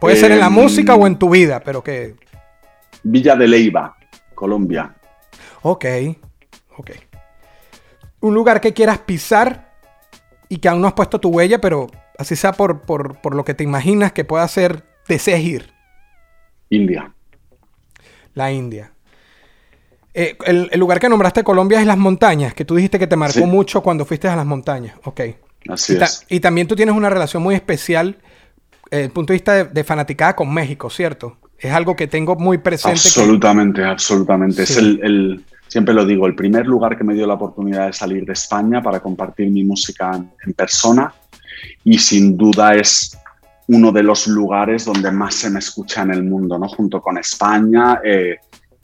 Puede ser en la Em, música o en tu vida, pero que... Villa de Leiva, Colombia. Ok, ok. Un lugar que quieras pisar y que aún no has puesto tu huella, pero así sea por, por, por lo que te imaginas que pueda ser, desees ir. India. La India. Eh, el, el lugar que nombraste Colombia es las montañas, que tú dijiste que te marcó Sí. mucho cuando fuiste a las montañas. Ok. Así Y, es. y también tú tienes una relación muy especial eh, desde el punto de vista de, de fanaticada con México, ¿cierto? Es algo que tengo muy presente. que- Absolutamente, absolutamente. Sí. Es el, el- siempre lo digo, el primer lugar que me dio la oportunidad de salir de España para compartir mi música en, en persona y sin duda es uno de los lugares donde más se me escucha en el mundo, ¿no? Junto con España. eh,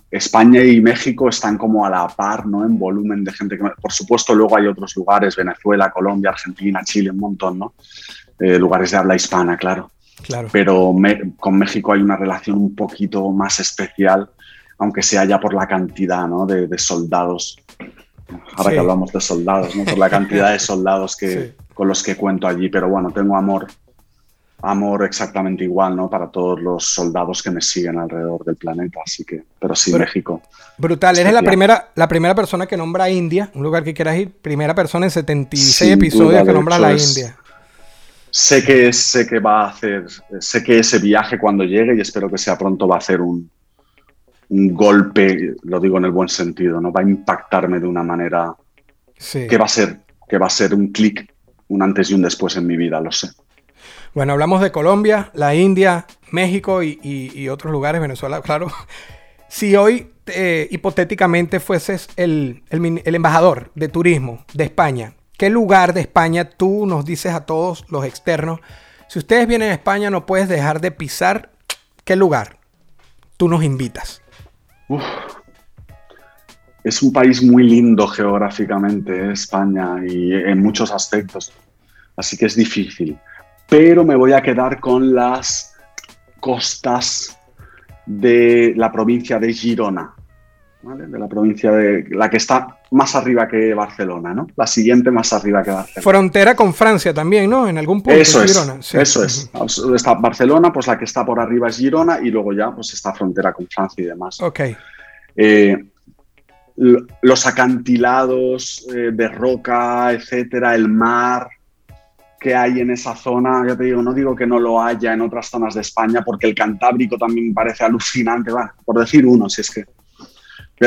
España y México están como a la par, ¿no? En volumen de gente que... Por supuesto, luego hay otros lugares, Venezuela, Colombia, Argentina, Chile, un montón, ¿no? Eh, lugares de habla hispana, claro Claro. pero me- con México hay una relación un poquito más especial, aunque sea ya por la cantidad ¿no? de, de soldados. Ahora Sí. que hablamos de soldados, ¿no? por la cantidad de soldados que, Sí. con los que cuento allí, pero bueno, tengo amor, amor exactamente igual ¿no? para todos los soldados que me siguen alrededor del planeta, así que, pero sí, México. Brutal. Eres la primera, la primera persona que nombra a India, un lugar que quieras ir. Primera persona en 76 Sin episodios duda, que nombra a la es- India. Sé que, sé que va a hacer, sé que ese viaje cuando llegue, y espero que sea pronto, va a hacer un, un golpe, lo digo en el buen sentido, ¿no? Va a impactarme de una manera Sí. que va a ser, que va a ser un clic, un antes y un después en mi vida, lo sé. Bueno, hablamos de Colombia, la India, México y, y- y otros lugares, Venezuela, claro. Si hoy, eh, hipotéticamente, fueses el, el embajador de turismo de España, ¿qué lugar de España tú nos dices a todos los externos? Si ustedes vienen a España, no puedes dejar de pisar. ¿Qué lugar tú nos invitas? Es un país muy lindo geográficamente, eh, España, y en muchos aspectos. Así que es difícil. Pero me voy a quedar con las costas de la provincia de Girona. ¿vale? De la provincia de. la que está más arriba que Barcelona, ¿no? La siguiente más arriba que Barcelona. Frontera con Francia también, ¿no? En algún punto. Eso es, Girona. Sí. eso es. Está Barcelona, pues la que está por arriba es Girona y luego ya pues está frontera con Francia y demás. Ok. Eh, los acantilados eh, de roca, etcétera, el mar que hay en esa zona, ya te digo, no digo que no lo haya en otras zonas de España, porque el Cantábrico también parece alucinante, bueno, por decir uno, si es que.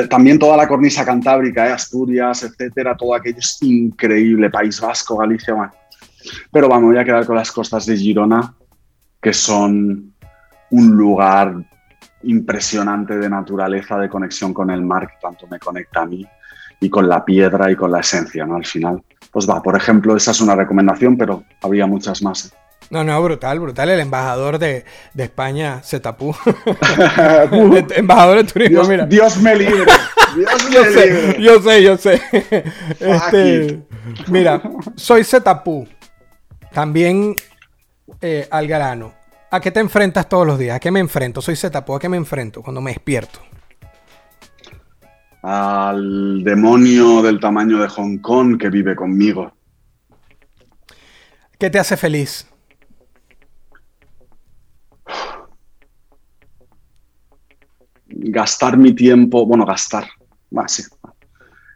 También toda la cornisa cantábrica, ¿eh? Asturias, etcétera, todo aquello es increíble. País Vasco, Galicia, bueno. Pero vamos, voy a quedar con las costas de Girona, que son un lugar impresionante de naturaleza, de conexión con el mar, que tanto me conecta a mí, y con la piedra y con la esencia, ¿no? Al final. Pues va, por ejemplo, esa es una recomendación, pero habría muchas más. No, no, brutal, brutal. El embajador de, de España se tapó. (laughs) embajador de turismo, mira. Dios me libre. Dios (laughs) me yo libre. Sé, yo sé, yo sé. (laughs) Este, mira, soy Zetapú. También eh, al grano. ¿A qué te enfrentas todos los días? ¿A qué me enfrento? Soy Zetapú. ¿A qué me enfrento cuando me despierto? Al demonio del tamaño de Hong Kong que vive conmigo. ¿Qué te hace feliz? Gastar mi tiempo, bueno, gastar, más,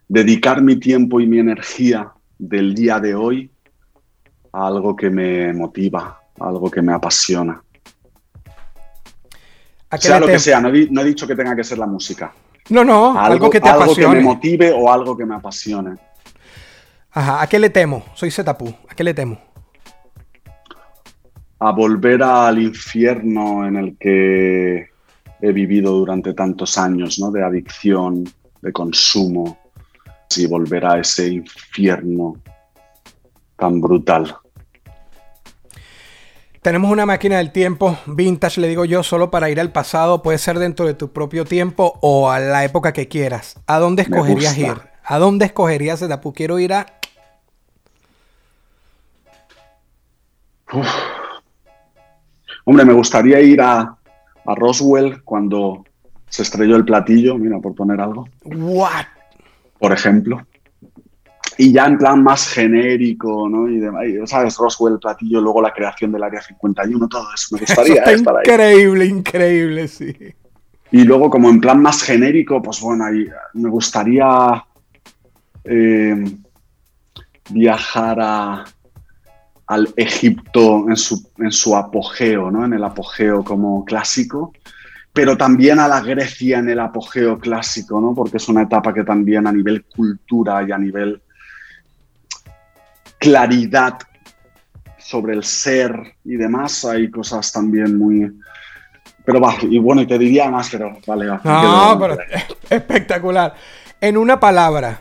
dedicar mi tiempo y mi energía del día de hoy a algo que me motiva, a algo que me apasiona. Sea lo que sea, no he, dicho que tenga que ser la música. No, no, algo, que te apasione. Algo que me motive o algo que me apasione. Ajá, ¿a qué le temo? Soy Zetapú, ¿a qué le temo? A volver al infierno en el que he vivido durante tantos años, ¿no? De adicción, de consumo, y volver a ese infierno tan brutal. Tenemos una máquina del tiempo vintage, le digo yo, solo para ir al pasado. Puede ser dentro de tu propio tiempo o a la época que quieras. ¿A dónde escogerías ir? ¿A dónde escogerías Etapu? Quiero ir a. Hombre, me gustaría ir a, a Roswell cuando se estrelló el platillo, mira, por poner algo. What? Por ejemplo. Y ya en plan más genérico, ¿no? Y demás, ¿sabes? Roswell, el platillo, luego la creación del Área 51, todo eso. Me (laughs) gustaría estar ahí. Increíble, increíble, sí. Y luego, como en plan más genérico, pues bueno, ahí me gustaría eh, viajar a, al Egipto en su, en su apogeo, ¿no? en el apogeo como clásico, pero también a la Grecia en el apogeo clásico, ¿no? porque es una etapa que también a nivel cultura y a nivel claridad sobre el ser y demás, hay cosas también muy... Pero va, y bueno, y te diría más, pero vale. no, pero (laughs) espectacular. En una palabra,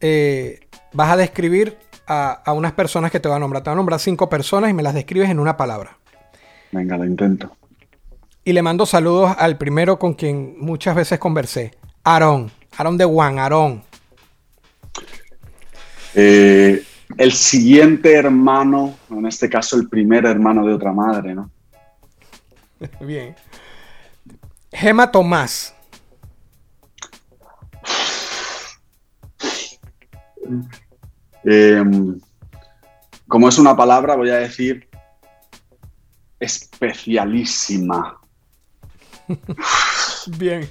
eh, vas a describir a, unas personas que te voy a nombrar. Te voy a nombrar cinco personas y me las describes en una palabra. Venga, lo intento. Y le mando saludos al primero con quien muchas veces conversé. Aarón. Aarón de Juan, Aarón. Eh, el siguiente hermano, en este caso el primer hermano de otra madre, ¿no? (laughs) Bien. Gema Tomás. Em, como es una palabra, voy a decir especialísima. (laughs) Bien.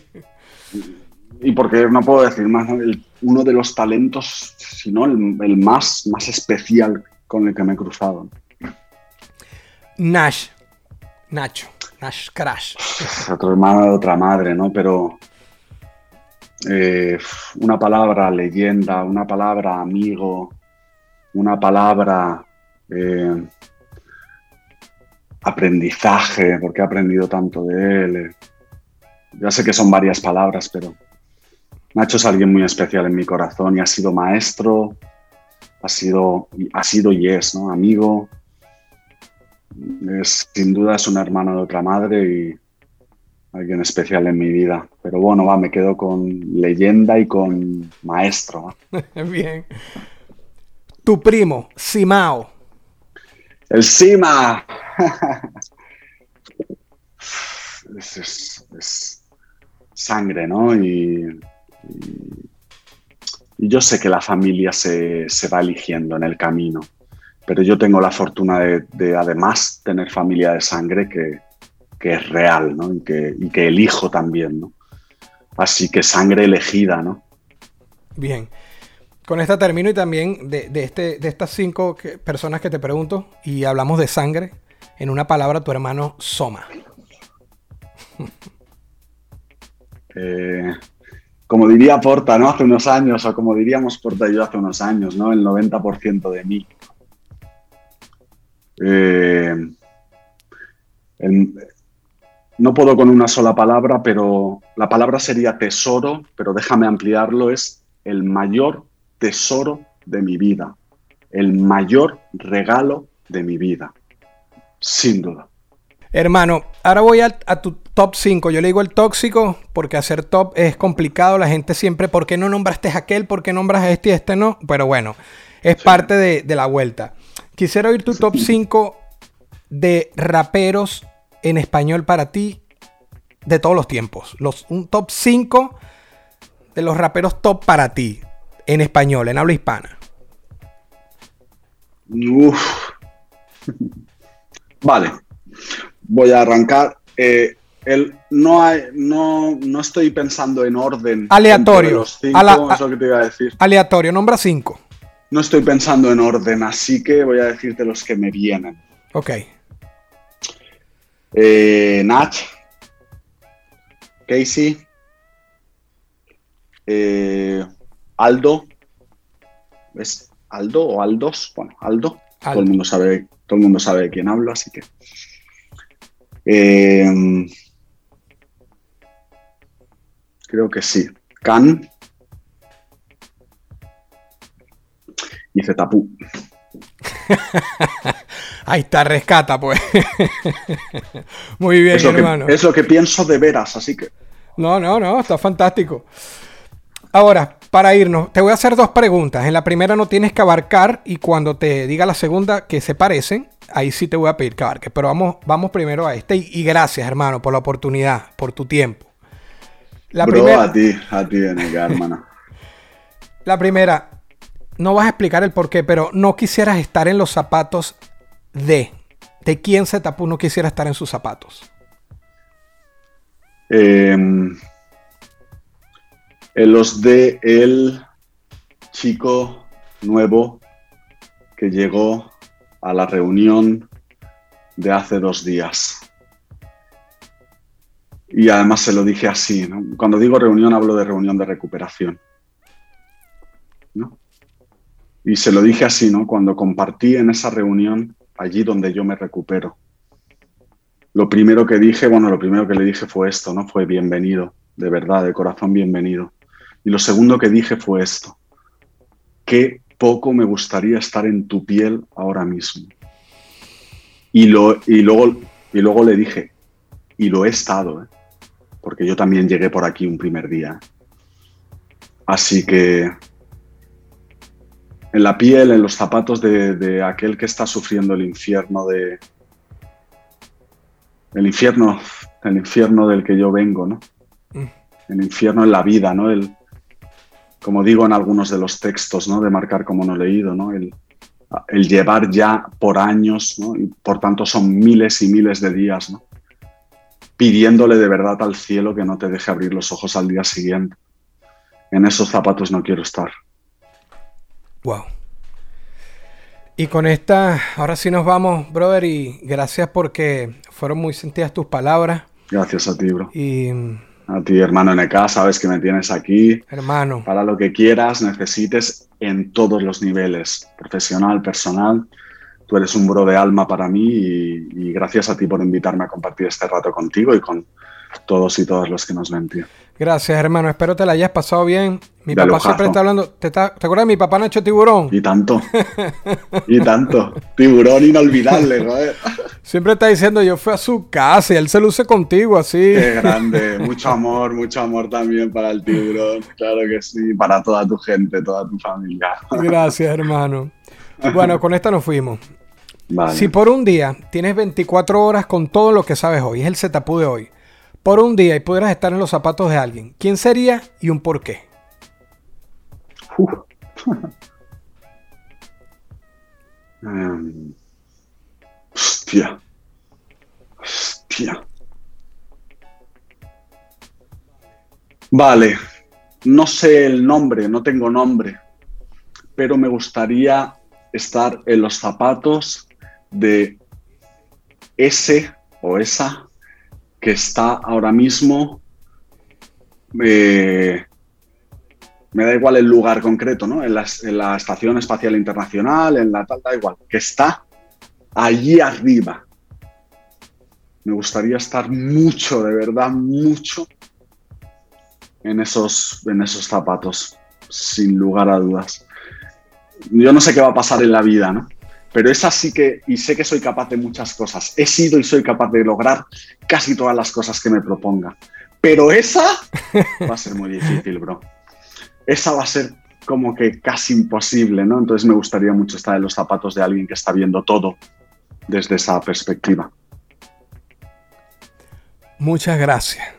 Y porque no puedo decir más, uno de los talentos, sino el, el, más, más especial con el que me he cruzado. Nash. Nacho. Nash Crash. Otro hermano de otra madre, ¿no? Pero eh, una palabra leyenda, una palabra amigo, una palabra eh, aprendizaje, porque he aprendido tanto de él. Eh. Ya sé que son varias palabras, pero Nacho es alguien muy especial en mi corazón y ha sido maestro, ha sido, ha sido y es, ¿no? Amigo. Es, sin duda es un hermano de otra madre y alguien especial en mi vida. Pero bueno, va, me quedo con leyenda y con maestro. (laughs) Bien. Tu primo, Simao. El Sima. es, sangre, ¿no? Y, yo sé que la familia se, va eligiendo en el camino, pero yo tengo la fortuna de, además tener familia de sangre que, es real, ¿no? Y que, y que elijo también, ¿no? Así que sangre elegida, ¿no? Bien. Con esta termino y también de, este, de estas cinco personas que te pregunto y hablamos de sangre, en una palabra, tu hermano Soma. (laughs) Eh, como diría Porta, ¿no? Hace unos años, o como diríamos Porta y yo hace unos años, ¿no? El 90% de mí. Eh, no puedo con una sola palabra, pero la palabra sería tesoro, pero déjame ampliarlo, es el mayor tesoro de mi vida, el mayor regalo de mi vida, sin duda. Hermano, ahora voy a, a tu top 5. Yo le digo el tóxico porque hacer top es complicado. La gente siempre, ¿por qué no nombraste a aquel? ¿Por qué nombras a este y este no? Pero bueno, es parte de, de la vuelta. Quisiera oír tu top 5 de raperos en español para ti de todos los tiempos. Los, un top 5 de los raperos top para ti en español, en habla hispana. Uf. Vale, voy a arrancar. Eh, el, no, hay, no, no estoy pensando en orden. Aleatorio. Los cinco, A la- es lo que te iba a decir. Aleatorio, nombra 5. No estoy pensando en orden, así que voy a decirte los que me vienen. Ok. Eh, Nach, Casey, eh, Aldo, ¿es Aldo o Aldos? Bueno, Aldo. Todo el mundo sabe, todo el mundo sabe de quién hablo, así que. Eh, creo que sí. Can y Zetapu. (laughs) Ahí está, rescata, pues. (laughs) Muy bien, Es hermano. que, es lo que pienso de veras, así que. No, no, no, está fantástico. Ahora, para irnos, te voy a hacer dos preguntas. En la primera no tienes que abarcar y cuando te diga la segunda que se parecen, ahí sí te voy a pedir que abarques. Pero vamos, vamos primero a este y, y gracias, hermano, por la oportunidad, por tu tiempo. La Bro, primera, a ti, a ti, Veneca, hermana. (laughs) la primera, no vas a explicar el por qué, pero no quisieras estar en los zapatos de. ¿De quién se tapó no quisiera estar en sus zapatos? Eh, los de el chico nuevo que llegó a la reunión de hace dos días. Y además se lo dije así, ¿no? Cuando digo reunión hablo de reunión de recuperación. ¿no? Y se lo dije así, ¿no? Cuando compartí en esa reunión, allí donde yo me recupero. Lo primero que dije, bueno, lo primero que le dije fue esto, ¿no? Fue bienvenido, de verdad, de corazón bienvenido. Y lo segundo que dije fue esto. Qué poco me gustaría estar en tu piel ahora mismo. Y, lo, y, luego, y luego le dije, y lo he estado, ¿eh? porque yo también llegué por aquí un primer día. Así que en la piel, en los zapatos de, de aquel que está sufriendo el infierno de, el infierno, el infierno del que yo vengo, ¿no? Mm. El infierno en la vida, ¿no? El, como digo en algunos de los textos, ¿no? De marcar como no leído, ¿no? El, el llevar ya por años, ¿no? Y por tanto son miles y miles de días, ¿no? Pidiéndole de verdad al cielo que no te deje abrir los ojos al día siguiente. En esos zapatos no quiero estar. Wow. Y con esta, ahora sí nos vamos, brother, y gracias porque fueron muy sentidas tus palabras. Gracias a ti, bro. Y, A ti, hermano NK, sabes que me tienes aquí. hermano, para lo que quieras, necesites en todos los niveles, profesional, personal. Tú eres un bro de alma para mí y, y gracias a ti por invitarme a compartir este rato contigo y con todos y todas los que nos ven, tío. Gracias, hermano. Espero te la hayas pasado bien. Mi De papá siempre está hablando. ¿Te, está- ¿te acuerdas de mi papá Nacho Tiburón? Y tanto, (laughs) y tanto. Tiburón inolvidable, joder. Siempre está diciendo, yo fui a su casa y él se luce contigo así. Qué grande. Mucho amor, mucho amor también para el tiburón. Claro que sí, para toda tu gente, toda tu familia. Gracias, hermano. Bueno, con esta nos fuimos. Vale. Si por un día tienes 24 horas con todo lo que sabes hoy, es el setapú de hoy, por un día y pudieras estar en los zapatos de alguien, ¿quién sería y un por qué? Uf. (laughs) Em, hostia. Hostia. Vale. No sé el nombre, no tengo nombre, pero me gustaría estar en los zapatos de ese o esa que está ahora mismo eh, me da igual el lugar concreto, ¿no? En la, en la Estación Espacial Internacional, en la tal, da igual, que está allí arriba. Me gustaría estar mucho, de verdad, mucho en esos, en esos zapatos, sin lugar a dudas. Yo no sé qué va a pasar en la vida, ¿no? Pero es así que, y sé que soy capaz de muchas cosas. He sido y soy capaz de lograr casi todas las cosas que me proponga. Pero esa va a ser muy difícil, bro. Esa va a ser como que casi imposible, ¿no? Entonces me gustaría mucho estar en los zapatos de alguien que está viendo todo desde esa perspectiva. Muchas gracias.